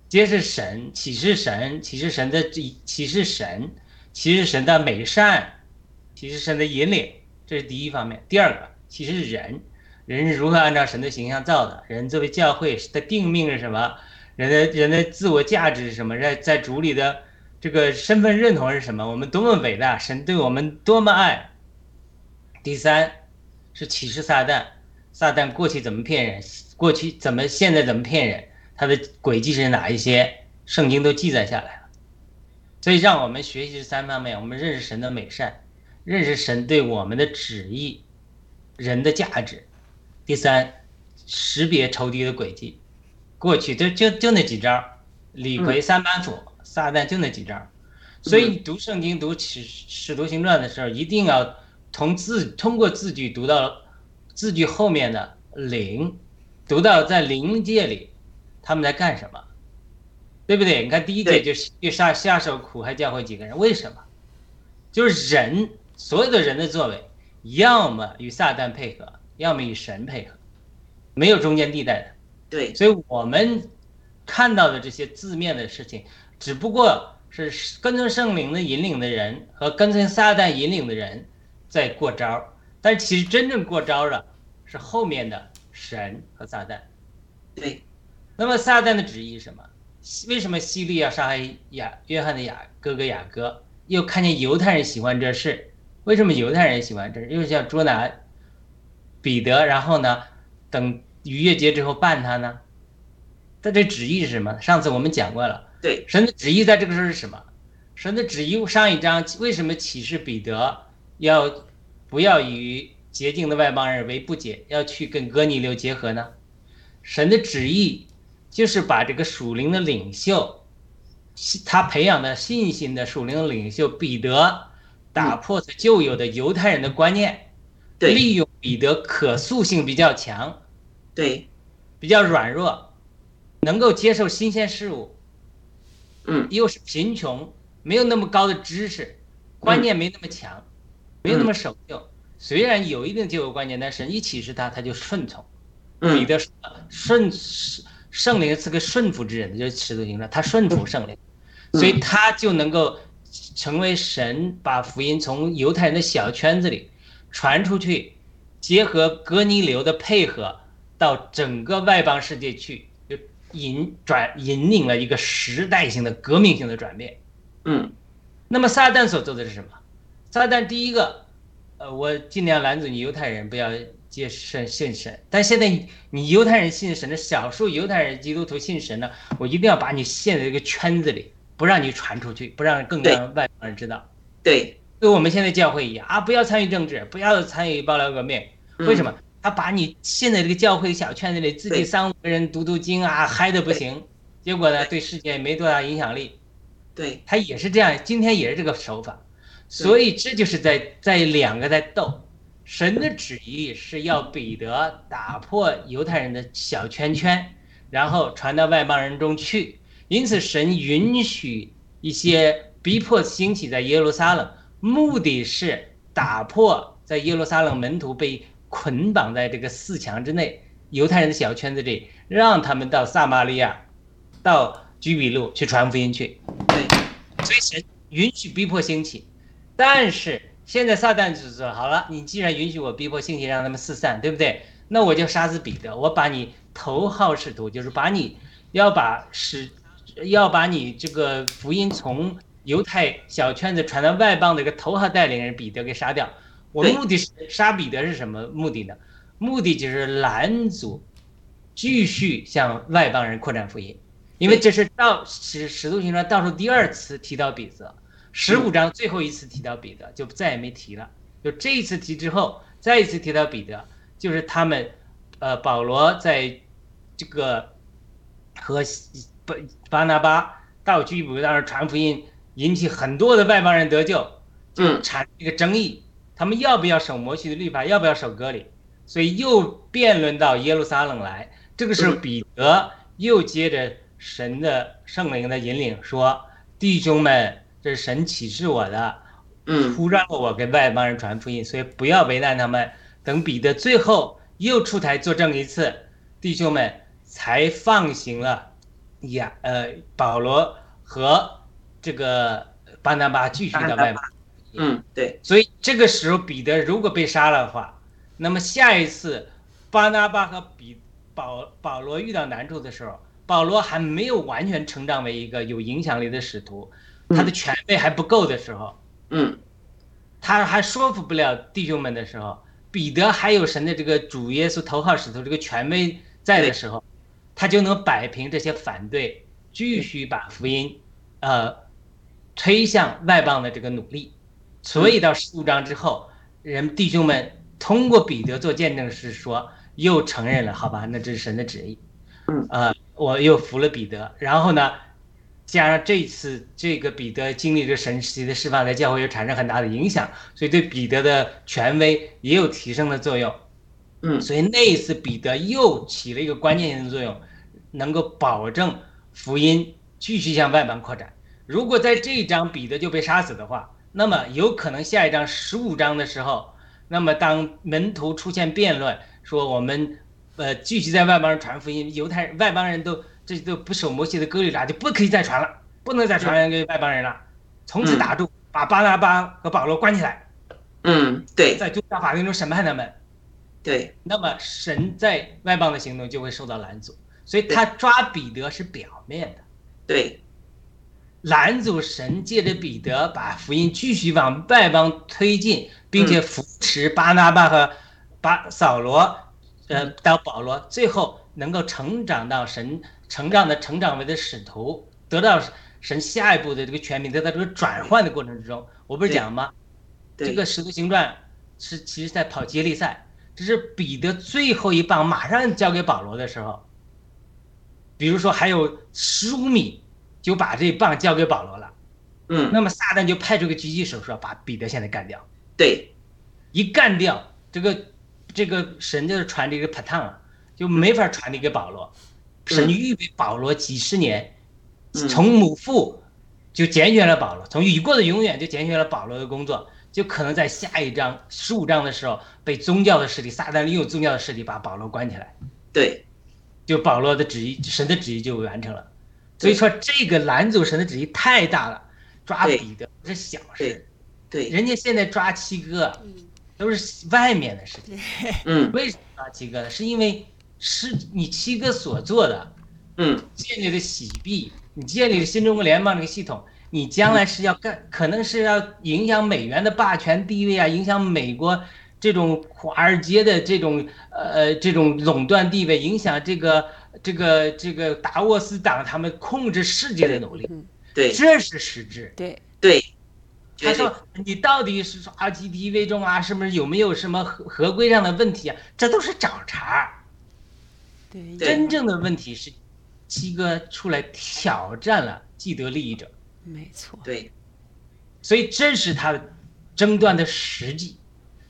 皆是神，启示神，启示神的启示神，启示神的美善，启示神的引领，这是第一方面。第二个，启示人，人是如何按照神的形象造的，人作为教会的定命是什么，人的人的自我价值是什么，在在主里的这个身份认同是什么，我们多么伟大，神对我们多么爱。第三是启示撒旦，撒旦过去怎么骗人，过去怎么现在怎么骗人，他的轨迹是哪一些，圣经都记载下来了。所以让我们学习这三方面，我们认识神的美善，认识神对我们的旨意，人的价值。第三，识别仇敌的轨迹，过去就就就那几招，李逵三板斧，撒旦就那几招。所以你读圣经、读使使徒行传的时候，一定要从字通过字句读到字句后面的灵，读到在灵界里他们在干什么，对不对？你看第一节对就是越下下手苦还教会几个人，为什么？就是人所有的人的作为，要么与撒旦配合，要么与神配合，没有中间地带的。对，所以我们看到的这些字面的事情，只不过是跟随圣灵的引领的人和跟随撒旦引领的人在过招，但其实真正过招的是后面的神和撒旦。对，那么撒旦的旨意是什么？为什么西利要杀害雅约翰的雅哥哥雅各？又看见犹太人喜欢这事，为什么犹太人喜欢这事？又想捉拿彼得，然后呢，等逾越节之后办他呢？他这旨意是什么？上次我们讲过了。对，神的旨意在这个时候是什么？神的旨意上一章为什么启示彼得要不要与洁净的外邦人为不解，要去跟哥尼流结合呢？神的旨意就是把这个属灵的领袖，他培养的信心的属灵的领袖彼得，打破他旧有的犹太人的观念，对，利用彼得可塑性比较强，对，比较软弱，能够接受新鲜事物，嗯，又是贫穷，没有那么高的知识，观念没那么强，没有那么守旧。虽然有一定旧有观念，但神一启示他，他就顺从。彼嗯，得说顺圣灵是个顺服之人，就是使徒行传，他顺服圣灵，所以他就能够成为神把福音从犹太人的小圈子里传出去，结合格尼流的配合，到整个外邦世界去，就引转引领了一个时代性的革命性的转变。嗯，那么撒旦所做的是什么？撒旦第一个，呃，我尽量拦阻你犹太人不要接神信神，但现在你你犹太人信神的少数犹太人基督徒信神呢，我一定要把你陷在这个圈子里，不让你传出去，不让更多外邦人知道。对，跟我们现在教会一样啊，不要参与政治，不要参与爆料革命。为什么？他把你现在这个教会小圈子里，自己三五个人读读经啊，嗨的不行，结果呢，对世界没多大影响力。对，他也是这样，今天也是这个手法，所以这就是在在两个在斗。神的旨意是要彼得打破犹太人的小圈圈，然后传到外邦人中去。因此，神允许一些逼迫兴起在耶路撒冷，目的是打破在耶路撒冷门徒被捆绑在这个四墙之内犹太人的小圈子里，让他们到撒玛利亚，到居比路去传福音去。对，所以神允许逼迫兴起，但是现在撒旦就说好了，你既然允许我逼迫兴起，让他们四散，对不对？那我就杀死彼得，我把你头号使徒，就是把你要把使，要把你这个福音从犹太小圈子传到外邦的一个头号带领人彼得给杀掉。我的目的是杀彼得是什么目的呢？目的就是拦阻继续向外邦人扩展福音。因为这是到使使徒行传倒数第二次提到彼得，十五章最后一次提到彼得，就再也没提了。就这一次提之后，再一次提到彼得，就是他们，呃，保罗在这个和巴巴拿巴到居比路当时传福音，引起很多的外邦人得救，就产生一个争议，他们要不要守摩西的律法，要不要守割礼，所以又辩论到耶路撒冷来。这个时候，嗯彼得又接着神的圣灵的引领说：“弟兄们，这是神启示我的，嗯呼让我给外邦人传福音，所以不要为难他们。等彼得最后又出台作证一次，弟兄们才放行了亚呃保罗和这个巴拿巴继续的外邦。嗯，对，所以这个时候彼得如果被杀了的话，那么下一次巴拿巴和比保保罗遇到难处的时候，保罗还没有完全成长为一个有影响力的使徒，他的权威还不够的时候，嗯。他还说服不了弟兄们的时候，彼得还有神的这个主耶稣头号使徒这个权威在的时候，他就能摆平这些反对，继续把福音，呃，推向外邦的这个努力。所以到十五章之后，人弟兄们通过彼得做见证是说，又承认了，好吧，那这是神的旨意。嗯，呃，我又服了彼得，然后呢，加上这次这个彼得经历这神奇的释放，在教会又产生很大的影响，所以对彼得的权威也有提升的作用。嗯所以那一次彼得又起了一个关键性的作用，能够保证福音继续向外邦扩展。如果在这一章彼得就被杀死的话，那么有可能下一章十五章的时候，那么当门徒出现辩论，说我们呃继续在外邦人传福音，犹太人外邦人都这都不守摩西的割礼了，就不可以再传了，不能再传给外邦人了，从此打住，把巴拿巴和保罗关起来，嗯，对。在宗教法庭中审判他们。对，那么神在外邦的行动就会受到拦阻，所以他抓彼得是表面的，对，拦阻神借着彼得把福音继续往外邦推进，并且扶持巴拿巴和巴扫罗，呃，到保罗，最后能够成长到神成长的成长为的使徒，得到神下一步的这个权柄，得到这个转换的过程之中，我不是讲吗？这个使徒行传是其实在跑接力赛。这是彼得最后一棒马上交给保罗的时候，比如说还有十五米就把这棒交给保罗了，嗯，那么撒旦就派出个狙击手说把彼得现在干掉，对，一干掉这个这个神就是传这个 p a t n 啊，就没法传递给保罗，神预备保罗几十年，从母父就拣选了保罗，从已过的永远就拣选了保罗的工作。就可能在下一章十五章的时候，被宗教的势力撒旦利用宗教的势力把保罗关起来，对，就保罗的旨意，神的旨意就完成了。所以说这个拦阻神的旨意太大了，抓彼得不是小事，对，人家现在抓七哥都是外面的事情，嗯，为什么抓七哥？呢？是因为是你七哥所做的，嗯，建立的洗币，你建立了新中国联邦这个系统。你将来是要干，可能是要影响美元的霸权地位啊，影响美国这种华尔街的这种呃这种垄断地位，影响这个这个这个达沃斯党他们控制世界的努力，对，这是实质。对对，他说你到底是说 RGTV 中啊，是不是有没有什么合合规上的问题啊？这都是找茬。对，真正的问题是，七哥出来挑战了既得利益者。没错，对，所以这是他争端的实际。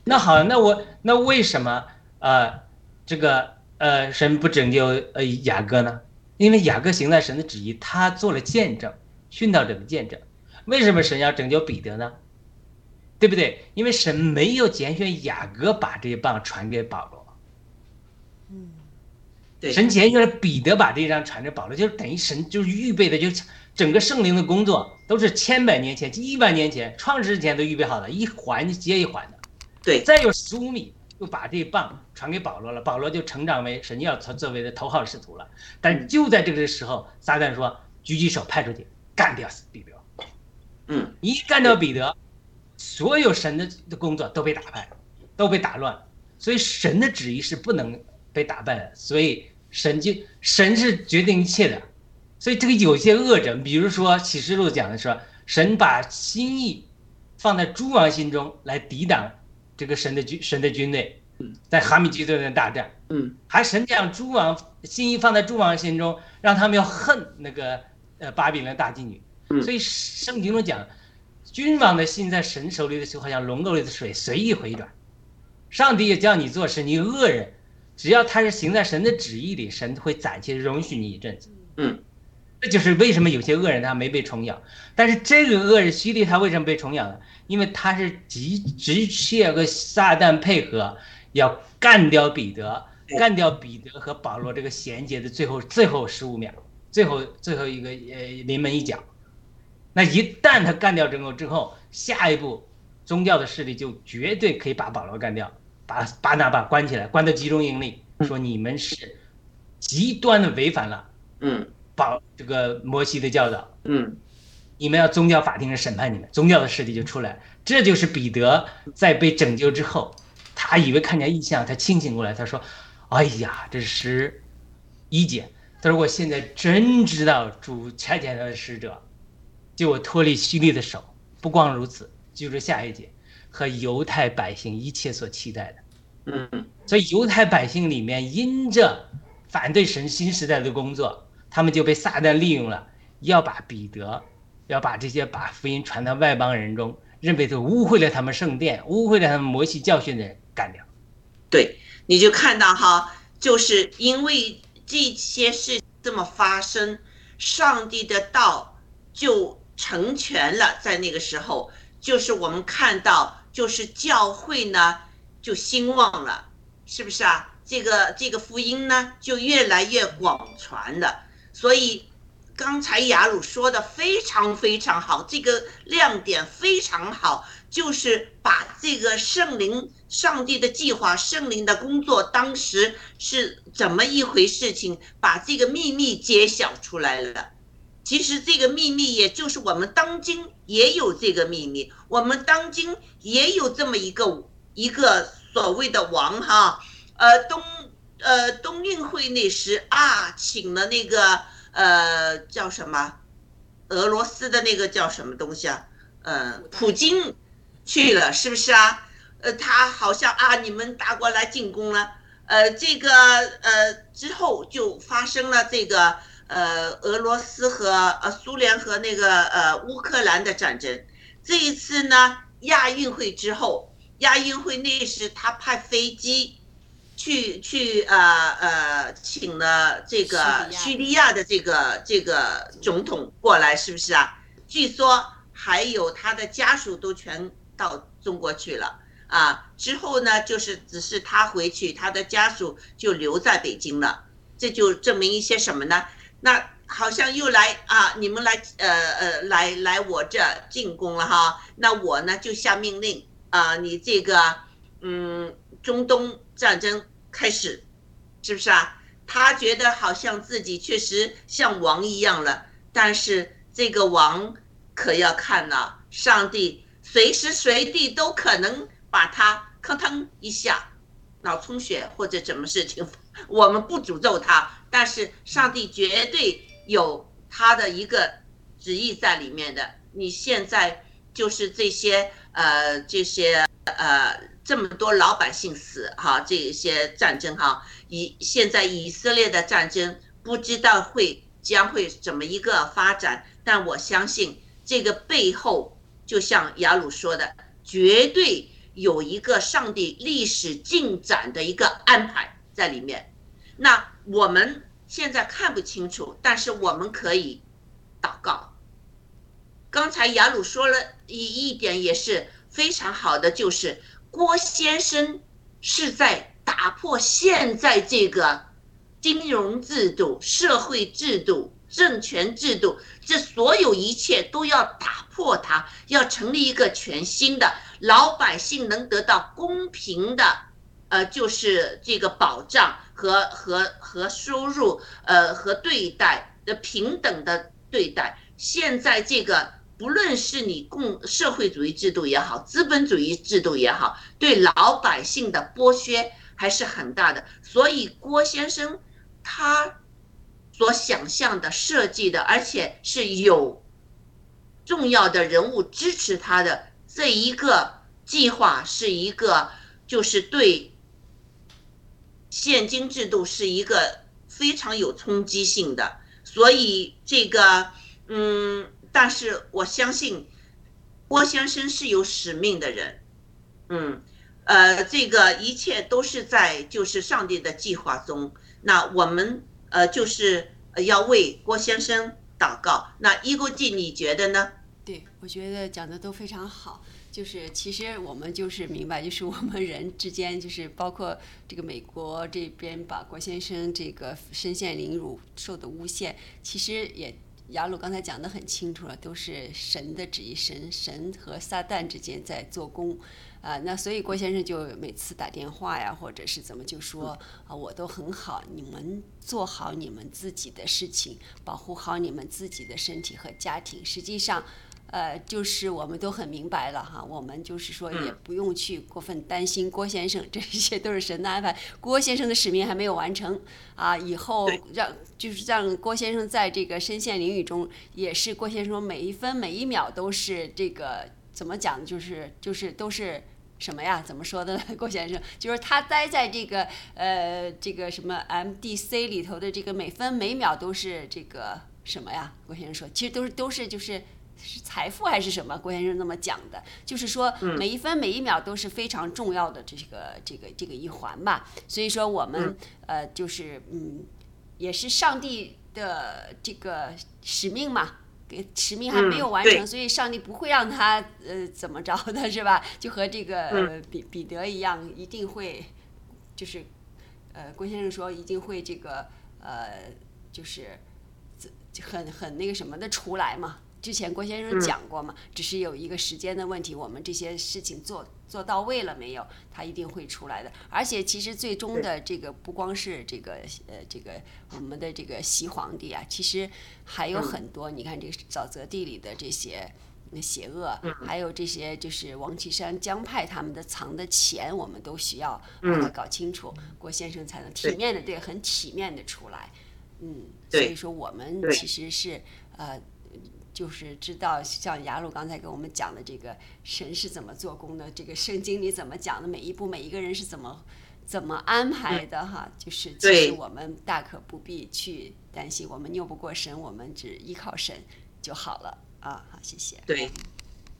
那好，那我那为什么呃这个呃神不拯救呃雅各呢？因为雅各行在神的旨意，他做了见证，殉道者的见证。为什么神要拯救彼得呢？对不对？因为神没有拣选雅各把这一棒传给保罗。嗯，对，神拣选了彼得把这一棒传给保罗，就是等于神就是预备的，就是。整个圣灵的工作都是千百年前、亿万年前创世之前都预备好的，一环接一环的。对，再有十五米就把这棒传给保罗了，保罗就成长为神要作为的头号使徒了。但就在这个时候，撒旦说：“举起手派出去干掉彼得。”嗯，一干掉彼得，所有神的的工作都被打败，都被打乱。所以神的旨意是不能被打败的，所以神就神是决定一切的。所以这个有些恶者，比如说启示录讲的说，神把心意放在诸王心中来抵挡这个神的军神的军队，在哈米基顿的大战，嗯，还神将诸王心意放在诸王心中，让他们要恨那个呃巴比伦大妓女。所以圣经中讲，君王的心在神手里的时候，好像龙沟里的水，随意回转。上帝也叫你做事，你恶人，只要他是行在神的旨意里，神会暂且容许你一阵子。嗯，这就是为什么有些恶人他没被虫咬，但是这个恶人希利他为什么被虫咬呢？因为他是急急切和撒旦配合，要干掉彼得，干掉彼得和保罗这个衔接的最后最后十五秒，最后最后一个呃临门一脚。那一旦他干掉之后之后，下一步宗教的势力就绝对可以把保罗干掉，把巴拿巴关起来，关到集中营里，说你们是极端的违反了。嗯，保这个摩西的教导，嗯，你们要宗教法庭上审判你们，宗教的势力就出来。这就是彼得在被拯救之后，他以为看见异象，他清醒过来，他说：“哎呀，这是一节。”他说：“我现在真知道主差遣他的使者，救我脱离虚利的手。不光如此，就是下一节和犹太百姓一切所期待的。嗯，所以犹太百姓里面因着反对神新时代的工作。”他们就被撒旦利用了，要把彼得，要把这些把福音传到外邦人中，认为他污秽了他们圣殿，污秽了他们摩西教训的人干掉。对，你就看到哈，就是因为这些事这么发生，上帝的道就成全了。在那个时候，就是我们看到，就是教会呢就兴旺了，是不是啊？这个这个福音呢就越来越广传了。所以，刚才雅鲁说的非常非常好，这个亮点非常好，就是把这个圣灵、上帝的计划、圣灵的工作当时是怎么一回事情，把这个秘密揭晓出来了。其实这个秘密，也就是我们当今也有这个秘密，我们当今也有这么一个一个所谓的王哈，呃东。呃，冬运会那时啊，请了那个呃叫什么，俄罗斯的那个叫什么东西啊？呃，普京去了，是不是啊？呃，他好像啊，你们大国来进攻了。呃，这个呃之后就发生了这个呃俄罗斯和呃苏联和那个呃乌克兰的战争。这一次呢，亚运会之后，亚运会那时他派飞机。去去呃呃，请了这个叙利亚的这个这个总统过来，是不是啊？据说还有他的家属都全到中国去了啊。之后呢，就是只是他回去，他的家属就留在北京了。这就证明一些什么呢？那好像又来啊，你们来呃呃来来我这进攻了哈。那我呢就下命令啊，你这个嗯中东战争。开始，是不是啊？他觉得好像自己确实像王一样了，但是这个王可要看了，上帝随时随地都可能把他吭腾一下，脑充血或者什么事情。我们不诅咒他，但是上帝绝对有他的一个旨意在里面的。你现在就是这些呃这些呃。这么多老百姓死哈，这些战争哈，以现在以色列的战争不知道会将会怎么一个发展，但我相信这个背后，就像雅鲁说的，绝对有一个上帝历史进展的一个安排在里面。那我们现在看不清楚，但是我们可以祷告。刚才雅鲁说了一一点也是非常好的，就是。郭先生是在打破现在这个金融制度、社会制度、政权制度，这所有一切都要打破它，要成立一个全新的，老百姓能得到公平的，呃，就是这个保障和和和收入，呃，和对待的平等的对待。现在这个。不论是你共社会主义制度也好，资本主义制度也好，对老百姓的剥削还是很大的。所以郭先生他所想象的设计的，而且是有重要的人物支持他的这一个计划，是一个就是对现金制度是一个非常有冲击性的。所以这个嗯。但是我相信，郭先生是有使命的人，嗯，呃，这个一切都是在就是上帝的计划中。那我们呃就是要为郭先生祷告。那伊国记你觉得呢？对，我觉得讲的都非常好。就是其实我们就是明白，就是我们人之间，就是包括这个美国这边把郭先生这个身陷囹圄受的诬陷，其实也雅鲁刚才讲的很清楚了，都是神的旨意，神神和撒旦之间在做工，啊，那所以郭先生就每次打电话呀，或者是怎么就说啊，我都很好，你们做好你们自己的事情，保护好你们自己的身体和家庭，实际上。呃，就是我们都很明白了哈，我们就是说也不用去过分担心郭先生，这些都是神的安排。郭先生的使命还没有完成啊，以后让就是让郭先生在这个身陷囹圄中，也是郭先生说每一分每一秒都是这个怎么讲，就是就是都是什么呀？怎么说的呢？郭先生就是他待在这个呃这个什么 MDC 里头的这个每分每秒都是这个什么呀？郭先生说，其实都是都是就是。是财富还是什么？郭先生那么讲的，就是说每一分每一秒都是非常重要的这个这个这个一环吧。所以说我们呃就是嗯，也是上帝的这个使命嘛，给使命还没有完成，所以上帝不会让他呃怎么着的是吧？就和这个彼彼得一样，一定会就是呃郭先生说一定会这个呃就是很很那个什么的出来嘛。之前郭先生讲过嘛，只是有一个时间的问题，我们这些事情做做到位了没有？他一定会出来的。而且其实最终的这个不光是这个呃这个我们的这个西皇帝啊，其实还有很多。你看这个沼泽地里的这些邪恶，还有这些就是王岐山江派他们的藏的钱，我们都需要把它搞清楚，郭先生才能体面的对很体面的出来。嗯，所以说我们其实是呃。就是知道像雅鲁刚才给我们讲的这个神是怎么做工的，这个圣经里怎么讲的，每一步每一个人是怎么怎么安排的哈，就是其实我们大可不必去担心，我们拗不过神，我们只依靠神就好了啊。好，谢谢。对。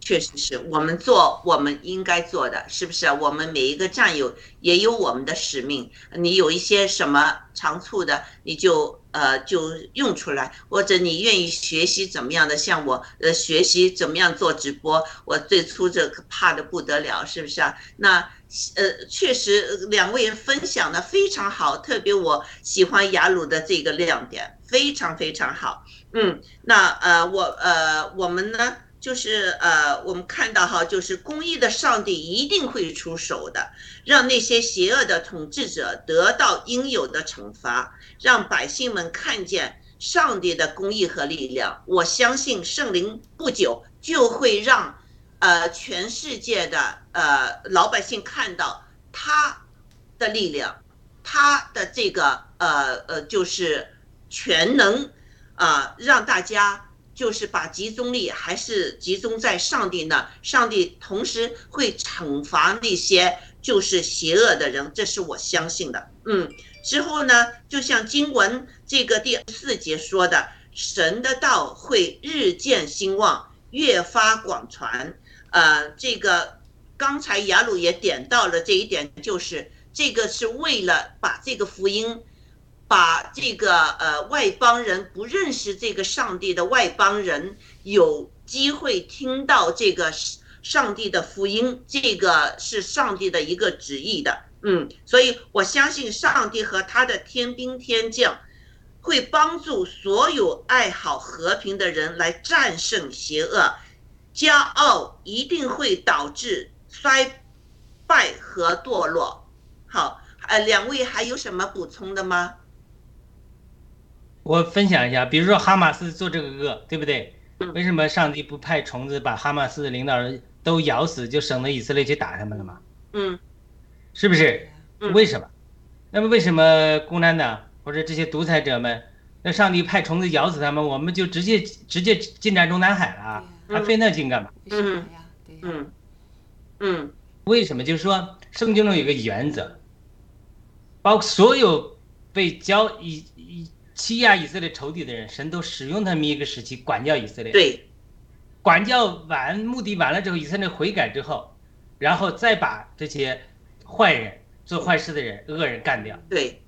确实是我们做我们应该做的，是不是？我们每一个战友也有我们的使命。你有一些什么长处的，你就呃就用出来，或者你愿意学习怎么样的，像我呃学习怎么样做直播。我最初这怕的不得了，是不是啊？那呃确实两位分享的非常好，特别我喜欢雅鲁的这个亮点，非常非常好。嗯，那呃我呃我们呢？就是呃，我们看到哈，就是公义的上帝一定会出手的，让那些邪恶的统治者得到应有的惩罚，让百姓们看见上帝的公义和力量。我相信圣灵不久就会让呃全世界的呃老百姓看到他的力量，他的这个呃呃就是全能啊，让大家。就是把集中力还是集中在上帝那，上帝同时会惩罚那些就是邪恶的人，这是我相信的。嗯，之后呢，就像经文这个第四节说的，神的道会日渐兴旺，越发广传。呃，这个刚才雅鲁也点到了这一点，就是这个是为了把这个福音。把这个呃外邦人不认识这个上帝的外邦人有机会听到这个上帝的福音，这个是上帝的一个旨意的，嗯，所以我相信上帝和他的天兵天将会帮助所有爱好和平的人来战胜邪恶，骄傲一定会导致衰败和堕落。好，呃，两位还有什么补充的吗？我分享一下，比如说哈马斯做这个恶，对不对？为什么上帝不派虫子把哈马斯的领导人都咬死，就省得以色列去打他们了嘛？嗯，是不是？为什么？那么为什么共产党或者这些独裁者们，那上帝派虫子咬死他们，我们就直接直接进占中南海了，还费那劲干嘛？嗯，嗯，嗯，为什么？就是说圣经中有个原则，包括所有被交以。欺压以色列仇敌的人，神都使用他们一个时期管教以色列。对，管教完目的完了之后，以色列悔改之后，然后再把这些坏人、做坏事的人、恶人干掉，对，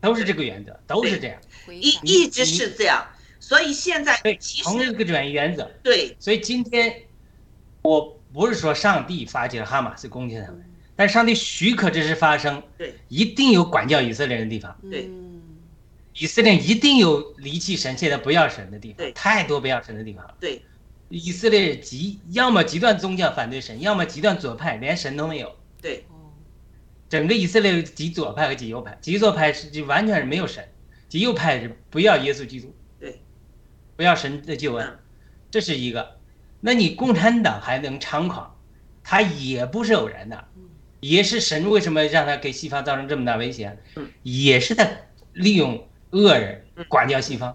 都是这个原则，都是这样。一一直是这样，所以现在对其同一实个原原则。对所以今天我不是说上帝发起了哈马斯攻击他们，但上帝许可这事发生，对一定有管教以色列人的地方。对嗯以色列一定有离弃神，现在不要神的地方对，太多不要神的地方了。对。以色列极要么极端宗教反对神，要么极端左派，连神都没有。对。哦整个以色列极左派和极右派，极左派是就完全是没有神，极右派是不要耶稣基督，对，不要神的救恩嗯，这是一个。那你共产党还能猖狂，他也不是偶然的，也是神为什么让他给西方造成这么大威胁嗯，也是在利用恶人管教西方。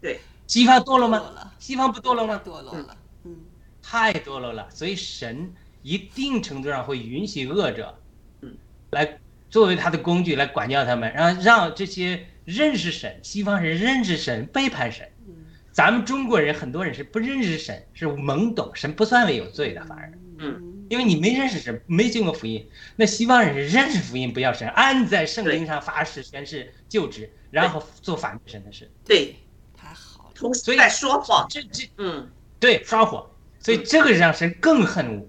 对，西方堕落吗？西方不堕落吗？堕落了，嗯。太堕落了，所以神一定程度上会允许恶者，嗯，来作为他的工具来管教他们，然后让这些认识神，西方人认识神，背叛神。嗯。咱们中国人很多人是不认识神，是懵懂，神不算为有罪的，反而嗯因为你没认识神，没经过福音。那西方人是认识福音，不要神，按在圣经上发誓宣誓就职，然后做反对神的事。对，太好了，所以同时在说谎，这这嗯，对刷火，所以这个让神更恨恶。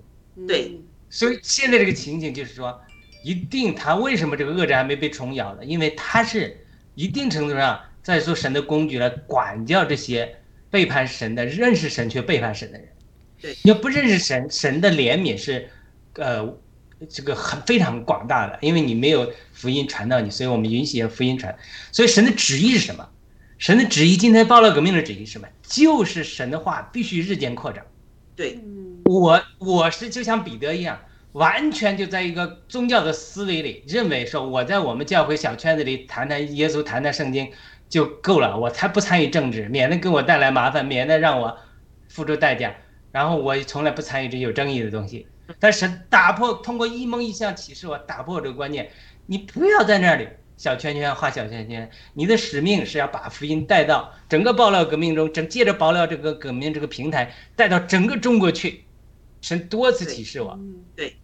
对嗯所以现在这个情景就是说，一定他为什么这个恶者还没被虫咬呢？因为他是一定程度上在做神的工具来管教这些背叛神的、认识神却背叛神的人。对你要不认识神，神的怜悯是，呃，这个很非常广大的，因为你没有福音传到你，所以我们允许福音传。所以神的旨意是什么？神的旨意，今天暴乱革命的旨意是什么？就是神的话必须日渐扩展。对嗯我我是就像彼得一样，完全就在一个宗教的思维里，认为说我在我们教会小圈子里谈谈耶稣、谈谈圣经就够了，我才不参与政治，免得给我带来麻烦，免得让我付出代价。然后我从来不参与这有争议的东西。但神打破，通过一梦一象启示我打破这个观念，你不要在那里小圈圈画小圈圈，你的使命是要把福音带到整个爆料革命中，整借着爆料这个革命这个平台带到整个中国去。神多次启示我，对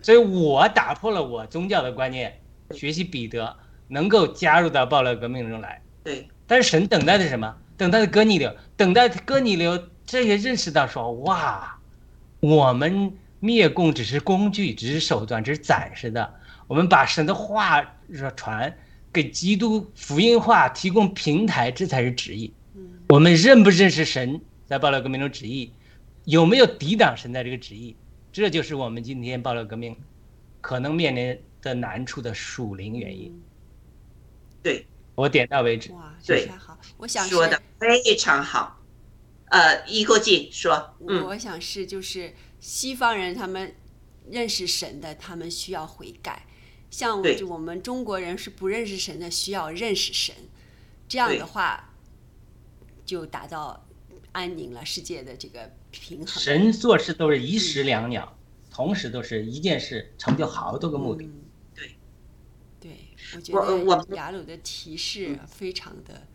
所以我打破了我宗教的观念，学习彼得能够加入到爆料革命中来。对但是神等待的是什么？等待的哥尼流，等待哥尼流这也认识到说，哇，我们灭共只是工具，只是手段，只是暂时的。我们把神的话说传给基督福音化提供平台，这才是旨意。嗯我们认不认识神在爆料革命中旨意，有没有抵挡神在这个旨意，这就是我们今天爆料革命可能面临的难处的属灵原因。对，我点到为止。哇，对太好，我想说的非常好。呃，一国际说，嗯，我想是就是西方人他们认识神的，他们需要悔改；像对。就我们中国人是不认识神的，需要认识神。这样的话，就达到安宁了世界的这个平衡。神做事都是一石两鸟，同时都是一件事成就好多个目的。嗯。对，对，我觉我我得雅鲁的提示非常的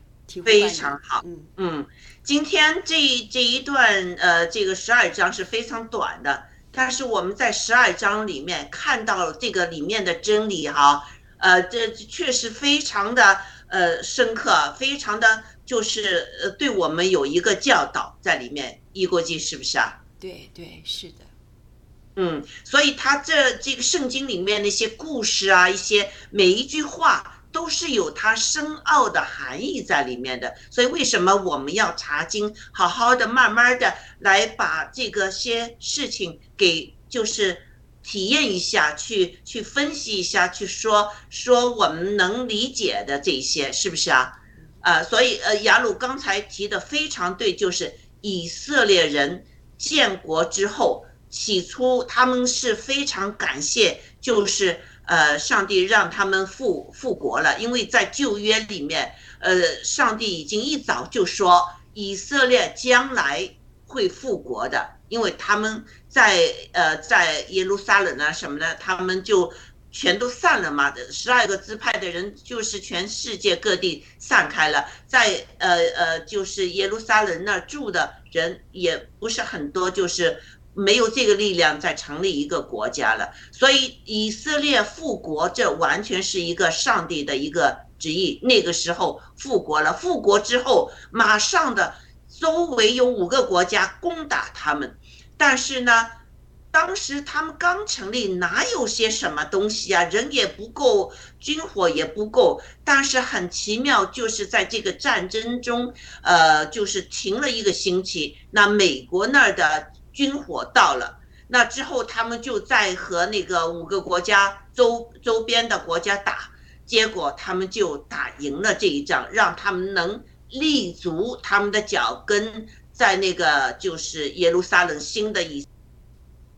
非常好嗯嗯，今天这这一段呃，这个十二章是非常短的，但是我们在十二章里面看到了这个里面的真理哈，呃，这确实非常的呃深刻，非常的就是呃对我们有一个教导在里面。一国际是不是啊？对对是的，嗯，所以他这这个圣经里面那些故事啊，一些每一句话都是有它深奥的含义在里面的。所以为什么我们要查经，好好的、慢慢的来把这个些事情给就是体验一下，去去分析一下，去说说我们能理解的这些，是不是啊？呃，所以呃，雅鲁刚才提的非常对，就是以色列人建国之后。起初他们是非常感谢，就是呃，上帝让他们复复国了，因为在旧约里面，呃，上帝已经一早就说以色列将来会复国的，因为他们在呃在耶路撒冷啊什么的，他们就全都散了嘛，十二个支派的人就是全世界各地散开了，在呃呃就是耶路撒冷那住的人也不是很多，就是没有这个力量再成立一个国家了。所以以色列复国，这完全是一个上帝的一个旨意。那个时候复国了，复国之后，马上的周围有五个国家攻打他们，但是呢。当时他们刚成立，哪有些什么东西啊？人也不够，军火也不够。但是很奇妙，就是在这个战争中，呃，就是停了一个星期。那美国那儿的军火到了，那之后他们就在和那个五个国家周周边的国家打，结果他们就打赢了这一仗，让他们能立足他们的脚跟在那个就是耶路撒冷新的以。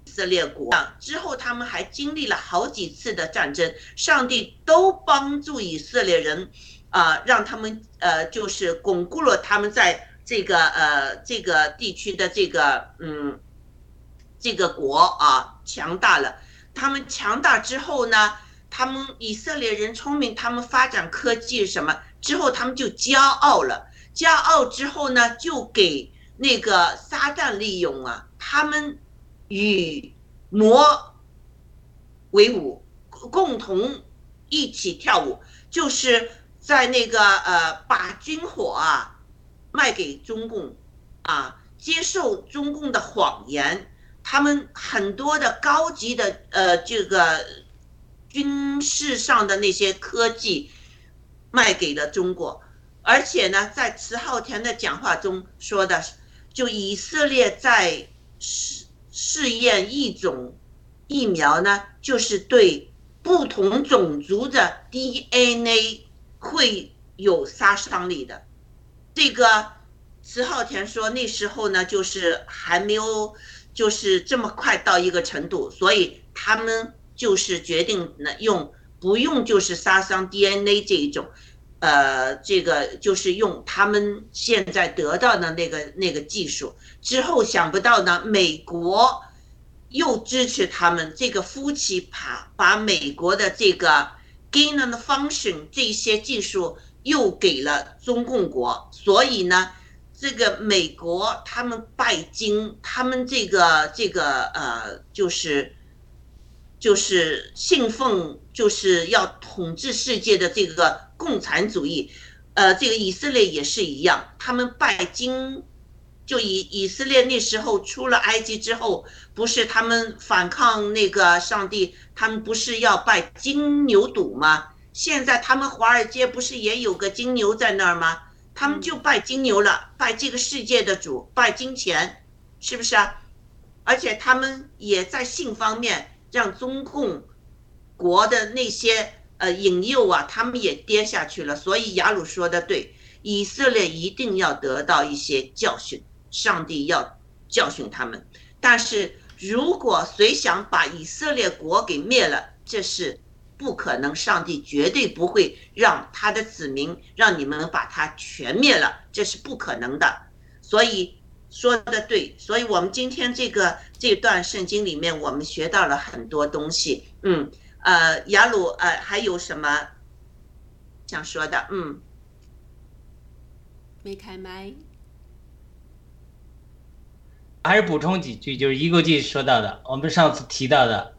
以色列国之后，他们还经历了好几次的战争，上帝都帮助以色列人，啊，让他们呃，就是巩固了他们在这个呃这个地区的这个嗯这个国啊强大了。他们强大之后呢，他们以色列人聪明，他们发展科技什么之后，他们就骄傲了。骄傲之后呢，就给那个撒旦利用啊，他们。与魔为伍，共同一起跳舞，就是在那个呃，把军火啊卖给中共，啊，接受中共的谎言，他们很多的高级的呃这个军事上的那些科技卖给了中国，而且呢，在迟浩田的讲话中说的，就以色列在试。试验一种疫苗呢，就是对不同种族的 DNA 会有杀伤力的。这个石浩田说，那时候呢，就是还没有，就是这么快到一个程度，所以他们就是决定呢，用不用就是杀伤 DNA 这一种，呃，这个就是用他们现在得到的那个那个技术。之后想不到呢，美国又支持他们这个夫妻把把美国的这个 gain and function 这些技术又给了中共国，所以呢，这个美国他们拜金，他们这个这个呃，就是就是信奉就是要统治世界的这个共产主义，呃，这个以色列也是一样，他们拜金。就以以色列那时候出了埃及之后，不是他们反抗那个上帝，他们不是要拜金牛犊吗？现在他们华尔街不是也有个金牛在那儿吗？他们就拜金牛了，拜这个世界的主，拜金钱，是不是啊？而且他们也在性方面让中共国的那些呃引诱啊，他们也跌下去了。所以雅鲁说的对，以色列一定要得到一些教训。上帝要教训他们，但是如果谁想把以色列国给灭了，这是不可能。上帝绝对不会让他的子民让你们把他全灭了，这是不可能的。所以说的对，所以我们今天这个这段圣经里面，我们学到了很多东西。嗯，呃，雅鲁，呃，还有什么想说的？嗯，没开麦。还是补充几句，就是一个记说到的，我们上次提到的，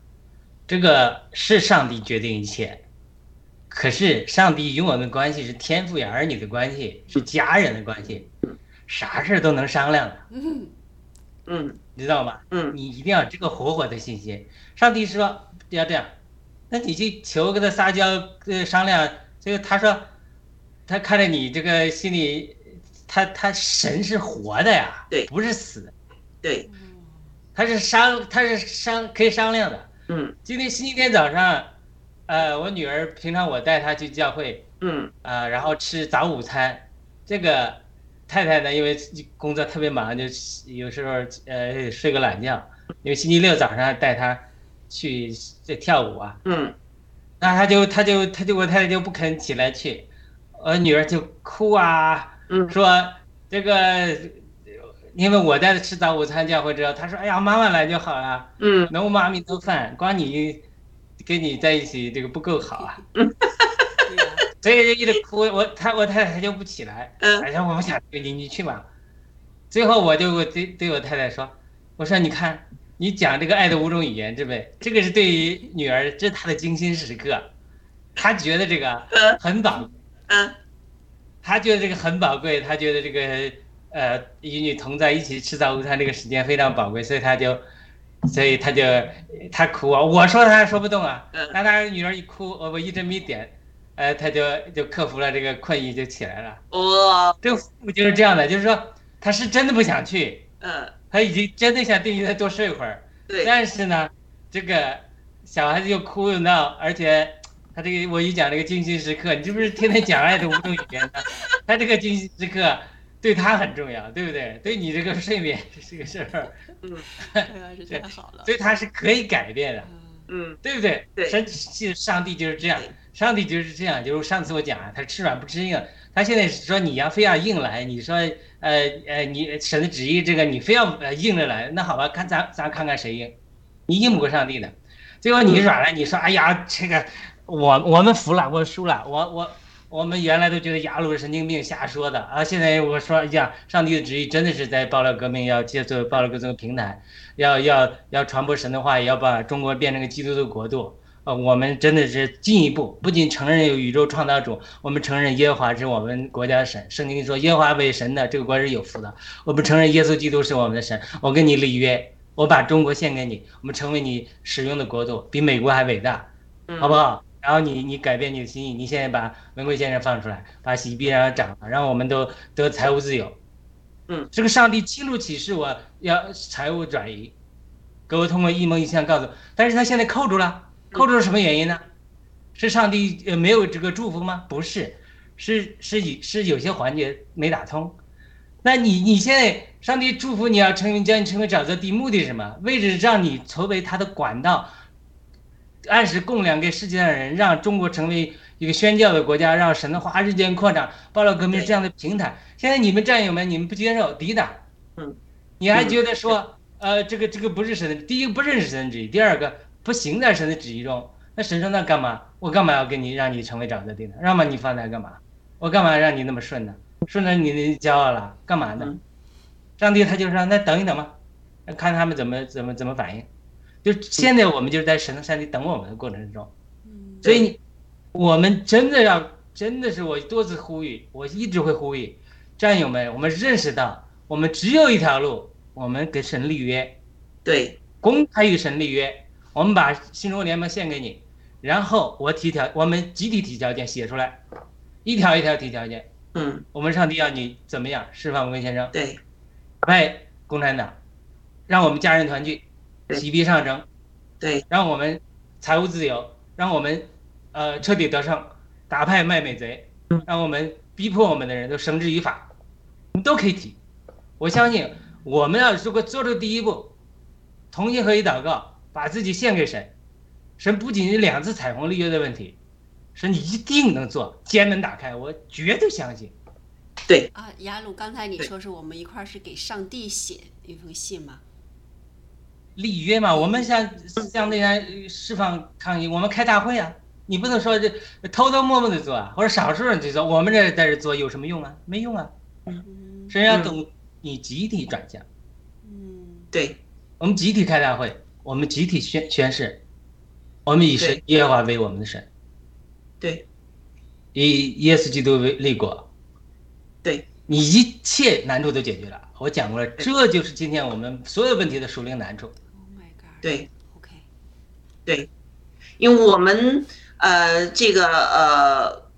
这个是上帝决定一切，可是上帝与我们的关系是天父与儿女的关系，是家人的关系，啥事都能商量的，嗯嗯，知道吗？嗯，你一定要这个活活的信心。上帝说要这样，那你去求跟他撒娇，呃，商量。这个他说，他看着你这个心里，他他神是活的呀，对，不是死的。对，他是商，他是商可以商量的。嗯，今天星期天早上，呃，我女儿平常我带她去教会，嗯，啊，然后吃早午餐。这个太太呢，因为工作特别忙，就有时候呃睡个懒觉。因为星期六早上带她去这跳舞啊，嗯，那她就她就她就我太太就不肯起来去，我女儿就哭啊，嗯，说这个。因为我带他吃早午餐，教会之后，他说：“哎呀，妈妈来就好了。”嗯，能妈咪做饭，光你跟你在一起，这个不够好啊。所以就一直哭，我他我太太就不起来。嗯，哎呀，我不想你你去吧。最后我就我对对我太太说，我说你看，你讲这个爱的五种语言，对不对？这个是对于女儿，这是她的精心时刻，她觉得这个很宝，嗯，她觉得这个很宝贵，她觉得这个呃与你同在一起吃早午餐这个时间非常宝贵，所以他就，所以他就他哭啊，我说她说不动啊，那他女儿一哭，我我一针没点，呃，他就就克服了这个困意就起来了。哇，这个父母就是这样的，就是说他是真的不想去，嗯，他已经真的想对你再多睡一会儿，对，但是呢，这个小孩子又哭又闹，而且他这个我一讲这个精心时刻，你这不是天天讲爱的五种语言呢？他这个精心时刻对他很重要，对不对？对你这个睡眠这个事儿，嗯，对太好了，所以他是可以改变的，嗯，对不对？对，神上帝就是这样，上帝就是这样，就是上次我讲啊，他吃软不吃硬。他现在说你要非要硬来，你说呃呃你神的旨意这个你非要呃硬着来，那好吧，看咱咱看看谁硬，你硬不过上帝的，最后你软了，你说哎呀这个我我们服了，我输了，我我我们原来都觉得雅鲁是神经病瞎说的啊，现在我说呀，上帝的旨意真的是在爆料革命要借助爆料革命平台，要要要传播神的话，也要把中国变成个基督的国度。呃，我们真的是进一步，不仅承认有宇宙创造主，我们承认耶和华是我们国家的神。圣经说耶和华为神的，这个国是有福的。我们承认耶稣基督是我们的神。我跟你立约，我把中国献给你，我们成为你使用的国度，比美国还伟大，好不好？然后你你改变你的心意，你现在把文贵先生放出来，把喜币让他涨了，让我们都得财务自由。嗯，这个上帝清楚启示我要财务转移，给我通过一梦一象告诉，但是他现在扣住了。扣住了什么原因呢？是上帝呃没有这个祝福吗？不是，是是以是有些环节没打通。那你你现在上帝祝福你要成为将你成为沼泽地，目的是什么？为的是让你成为他的管道，按时供粮给世界上人，让中国成为一个宣教的国家，让神的话日渐扩张，爆料革命这样的平台。现在你们战友们，你们不接受，抵挡，嗯，你还觉得说呃这个这个不是神的，第一个不认识神的旨意，第二个。不行在神的旨意中，那神说那干嘛？我干嘛要跟你让你成为长子地呢？让把你放在干嘛？我干嘛让你那么顺呢？顺着你的骄傲了，干嘛呢？上帝他就说那等一等吧，看他们怎么怎么怎么反应。就现在我们就是在神的山里等我们的过程之中，所以我们真的要真的是我多次呼吁，我一直会呼吁战友们，我们认识到我们只有一条路，我们给神立约，对，公开与神立约。我们把新中国联盟献给你，然后我提条，我们集体提条件写出来，一条一条提条件。嗯，我们上帝要你怎么样释放文先生？对，派共产党，让我们家人团聚，洗币上升，对，让我们财务自由，让我们呃彻底得胜，打败卖美贼，让我们逼迫我们的人都绳之以法，你都可以提。我相信我们要如果做出第一步，同心合一祷告。把自己献给神，神不仅是两次彩虹立约的问题，神你一定能做，监门打开，我绝对相信。对啊，雅鲁，刚才你说是我们一块儿是给上帝写一封信吗？立约嘛，我们向向那样释放抗议，我们开大会啊，你不能说这偷偷摸摸的做啊，或者少数人去做，我们这在这做有什么用啊？没用啊。嗯，神要等你集体转向。嗯，对，我们集体开大会。我们集体宣宣誓，我们以神耶和华为我们的神，对，以耶稣基督为立国，对你一切难处都解决了。我讲过了，这就是今天我们所有问题的属灵难处。对，OK，对，因为我们呃这个呃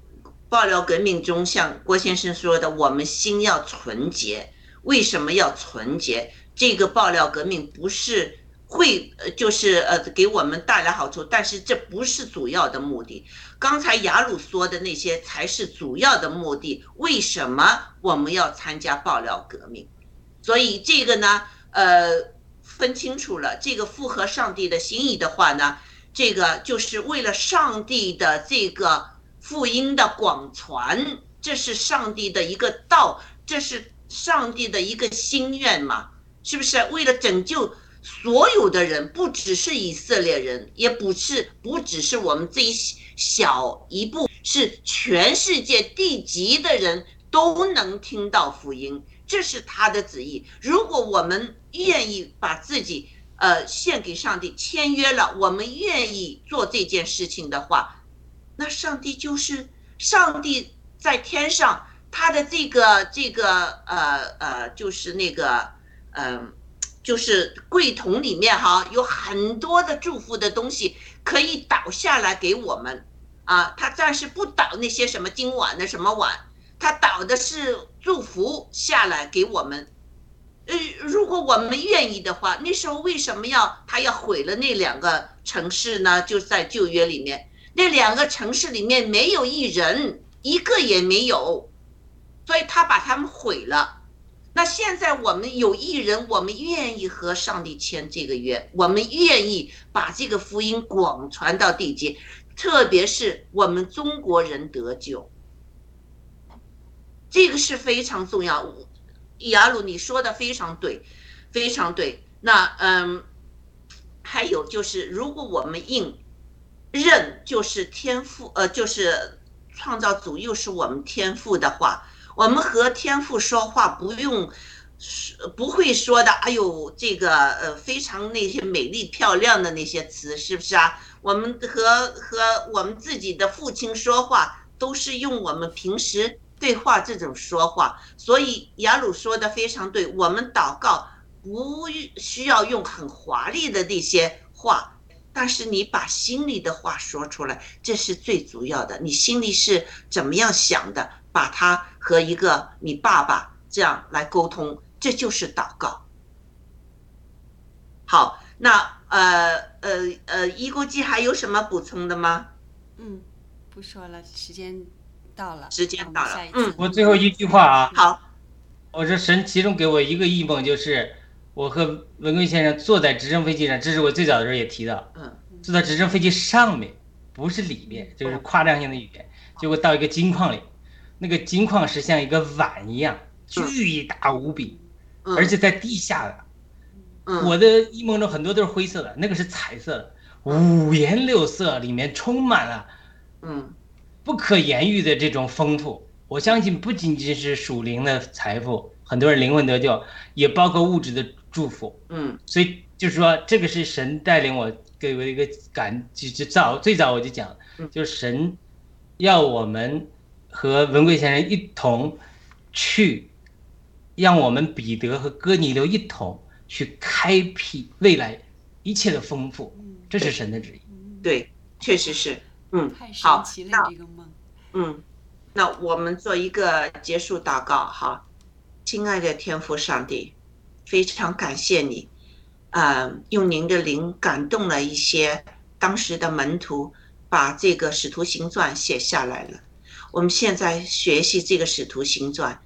爆料革命中，像郭先生说的，我们心要纯洁。为什么要纯洁？这个爆料革命不是。会呃就是呃给我们带来好处，但是这不是主要的目的。刚才雅鲁说的那些才是主要的目的。为什么我们要参加爆料革命？所以这个呢，呃，分清楚了，这个符合上帝的心意的话呢，这个就是为了上帝的这个福音的广传，这是上帝的一个道，这是上帝的一个心愿嘛？是不是为了拯救？所有的人，不只是以色列人，也不是不只是我们这一小一步，是全世界地级的人都能听到福音，这是他的旨意。如果我们愿意把自己呃献给上帝，签约了，我们愿意做这件事情的话，那上帝就是上帝在天上，他的这个这个呃呃，就是那个嗯、就是柜桶里面哈有很多的祝福的东西可以倒下来给我们啊，他暂时不倒那些什么金碗的什么碗。他倒的是祝福下来给我们，呃，如果我们愿意的话，那时候为什么要他要毁了那两个城市呢？就在旧约里面，那两个城市里面没有一人，一个也没有，所以他把他们毁了。那现在我们有一人，我们愿意和上帝签这个约，我们愿意把这个福音广传到地界，特别是我们中国人得救。这个是非常重要，雅鲁你说的非常对，非常对。那嗯，还有就是，如果我们应认就是天赋，呃，就是创造主又是我们天赋的话，我们和天赋说话不用，不会说的，哎呦，这个呃非常那些美丽漂亮的那些词，是不是啊？我们和和我们自己的父亲说话，都是用我们平时。对话这种说话，所以雅鲁说的非常对。我们祷告不需要用很华丽的那些话，但是你把心里的话说出来，这是最主要的。你心里是怎么样想的，把它和一个你爸爸这样来沟通，这就是祷告。好，那呃呃呃，一估计还有什么补充的吗？嗯，不说了，时间。到了，时间到了。嗯，我最后一句话啊，好，我说神其中给我一个异梦，就是我和文贵先生坐在直升飞机上，这是我最早的时候也提到，嗯，坐在直升飞机上面，不是里面，就是夸张性的语言。结果到一个金矿里，那个金矿是像一个碗一样，巨大无比，而且在地下的。嗯，我的异梦中很多都是灰色的，那个是彩色的，五颜六色，里面充满了，嗯。不可言喻的这种丰富，我相信不仅仅是属灵的财富，很多人灵魂得救，也包括物质的祝福。嗯，所以就是说，这个是神带领我给我一个感，就早最早我就讲，就是神要我们和文贵先生一同去，让我们彼得和哥尼流一同去开辟未来一切的丰富，这是神的旨意。对，确实是。嗯，好，那嗯，那我们做一个结束祷告哈，亲爱的天父上帝，非常感谢你，呃，用您的灵感动了一些当时的门徒，把这个使徒行传写下来了。我们现在学习这个使徒行传，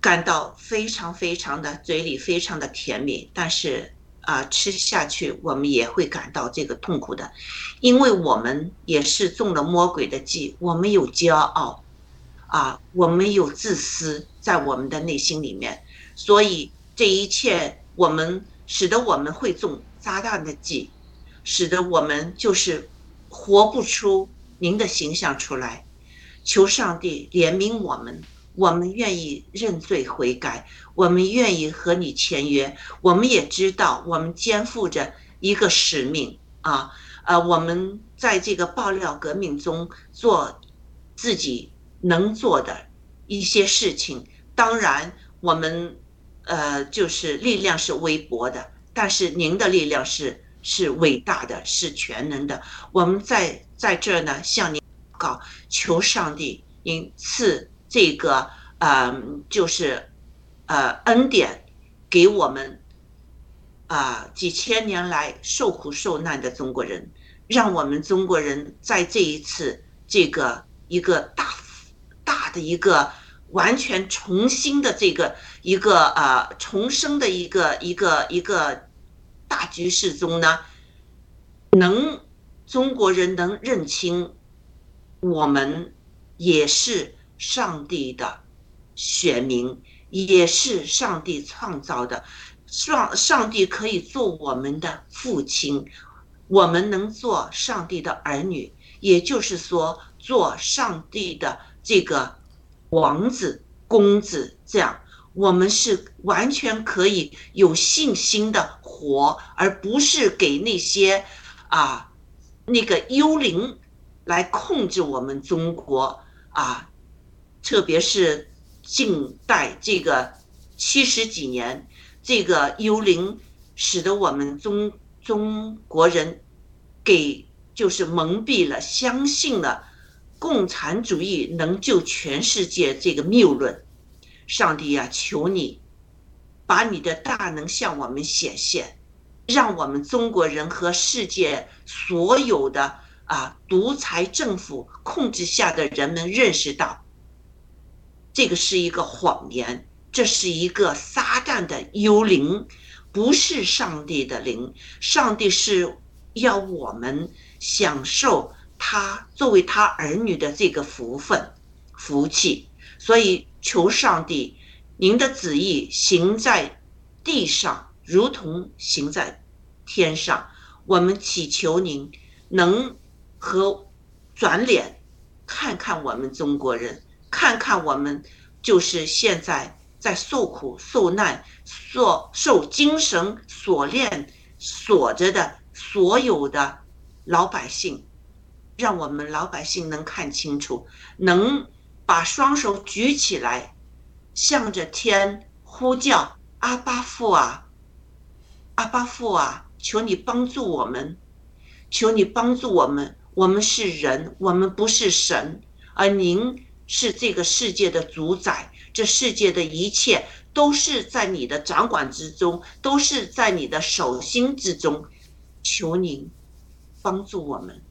感到非常非常的嘴里非常的甜蜜，但是。啊，吃下去我们也会感到这个痛苦的，因为我们也是中了魔鬼的计，我们有骄傲，啊，我们有自私在我们的内心里面，所以这一切我们使得我们会中撒旦的计，使得我们就是活不出您的形象出来，求上帝怜悯我们。我们愿意认罪悔改，我们愿意和你签约。我们也知道，我们肩负着一个使命啊，呃，我们在这个爆料革命中做自己能做的一些事情。当然，我们呃，就是力量是微薄的，但是您的力量是是伟大的，是全能的。我们在在这儿呢，向您告，求上帝您赐。这个呃，就是呃恩典给我们啊几千年来受苦受难的中国人，让我们中国人在这一次这个一个大大的一个完全重新的这个一个呃重生的一个一个一个大局势中呢，能中国人能认清我们也是。上帝的选民也是上帝创造的，上上帝可以做我们的父亲，我们能做上帝的儿女，也就是说做上帝的这个王子、公子，这样。我们是完全可以有信心的活，而不是给那些啊那个幽灵来控制我们中国。啊，特别是近代这个七十几年，这个幽灵使得我们中中国人给就是蒙蔽了，相信了共产主义能救全世界这个谬论。上帝呀，求你把你的大能向我们显现，让我们中国人和世界所有的啊独裁政府控制下的人们认识到，这个是一个谎言，这是一个撒旦的幽灵，不是上帝的灵。上帝是要我们享受他作为他儿女的这个福分、福气，所以。求上帝，您的旨意行在地上，如同行在天上。我们祈求您能和转脸看看我们中国人，看看我们就是现在在受苦受难、受受精神锁链锁着的所有的老百姓，让我们老百姓能看清楚，能。把双手举起来，向着天呼叫：“阿巴父啊，阿巴父啊，求你帮助我们，求你帮助我们。我们是人，我们不是神，而您是这个世界的主宰。这世界的一切都是在你的掌管之中，都是在你的手心之中。求您帮助我们，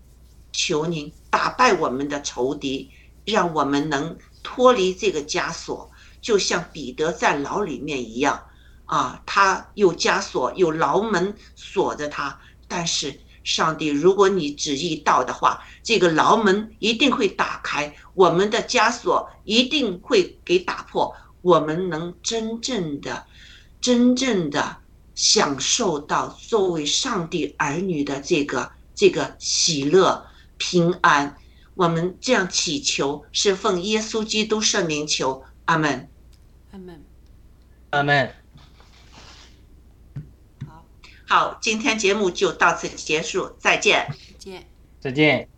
求您打败我们的仇敌。”让我们能脱离这个枷锁，就像彼得在牢里面一样，啊，他有枷锁，有牢门锁着他。但是上帝，如果你旨意到的话，这个牢门一定会打开，我们的枷锁一定会给打破，我们能真正的、真正的享受到作为上帝儿女的这个这个喜乐、平安。我们这样祈求，是奉耶稣基督圣名求，阿门。阿门。阿门。好，今天节目就到此结束，再见。再见。再见。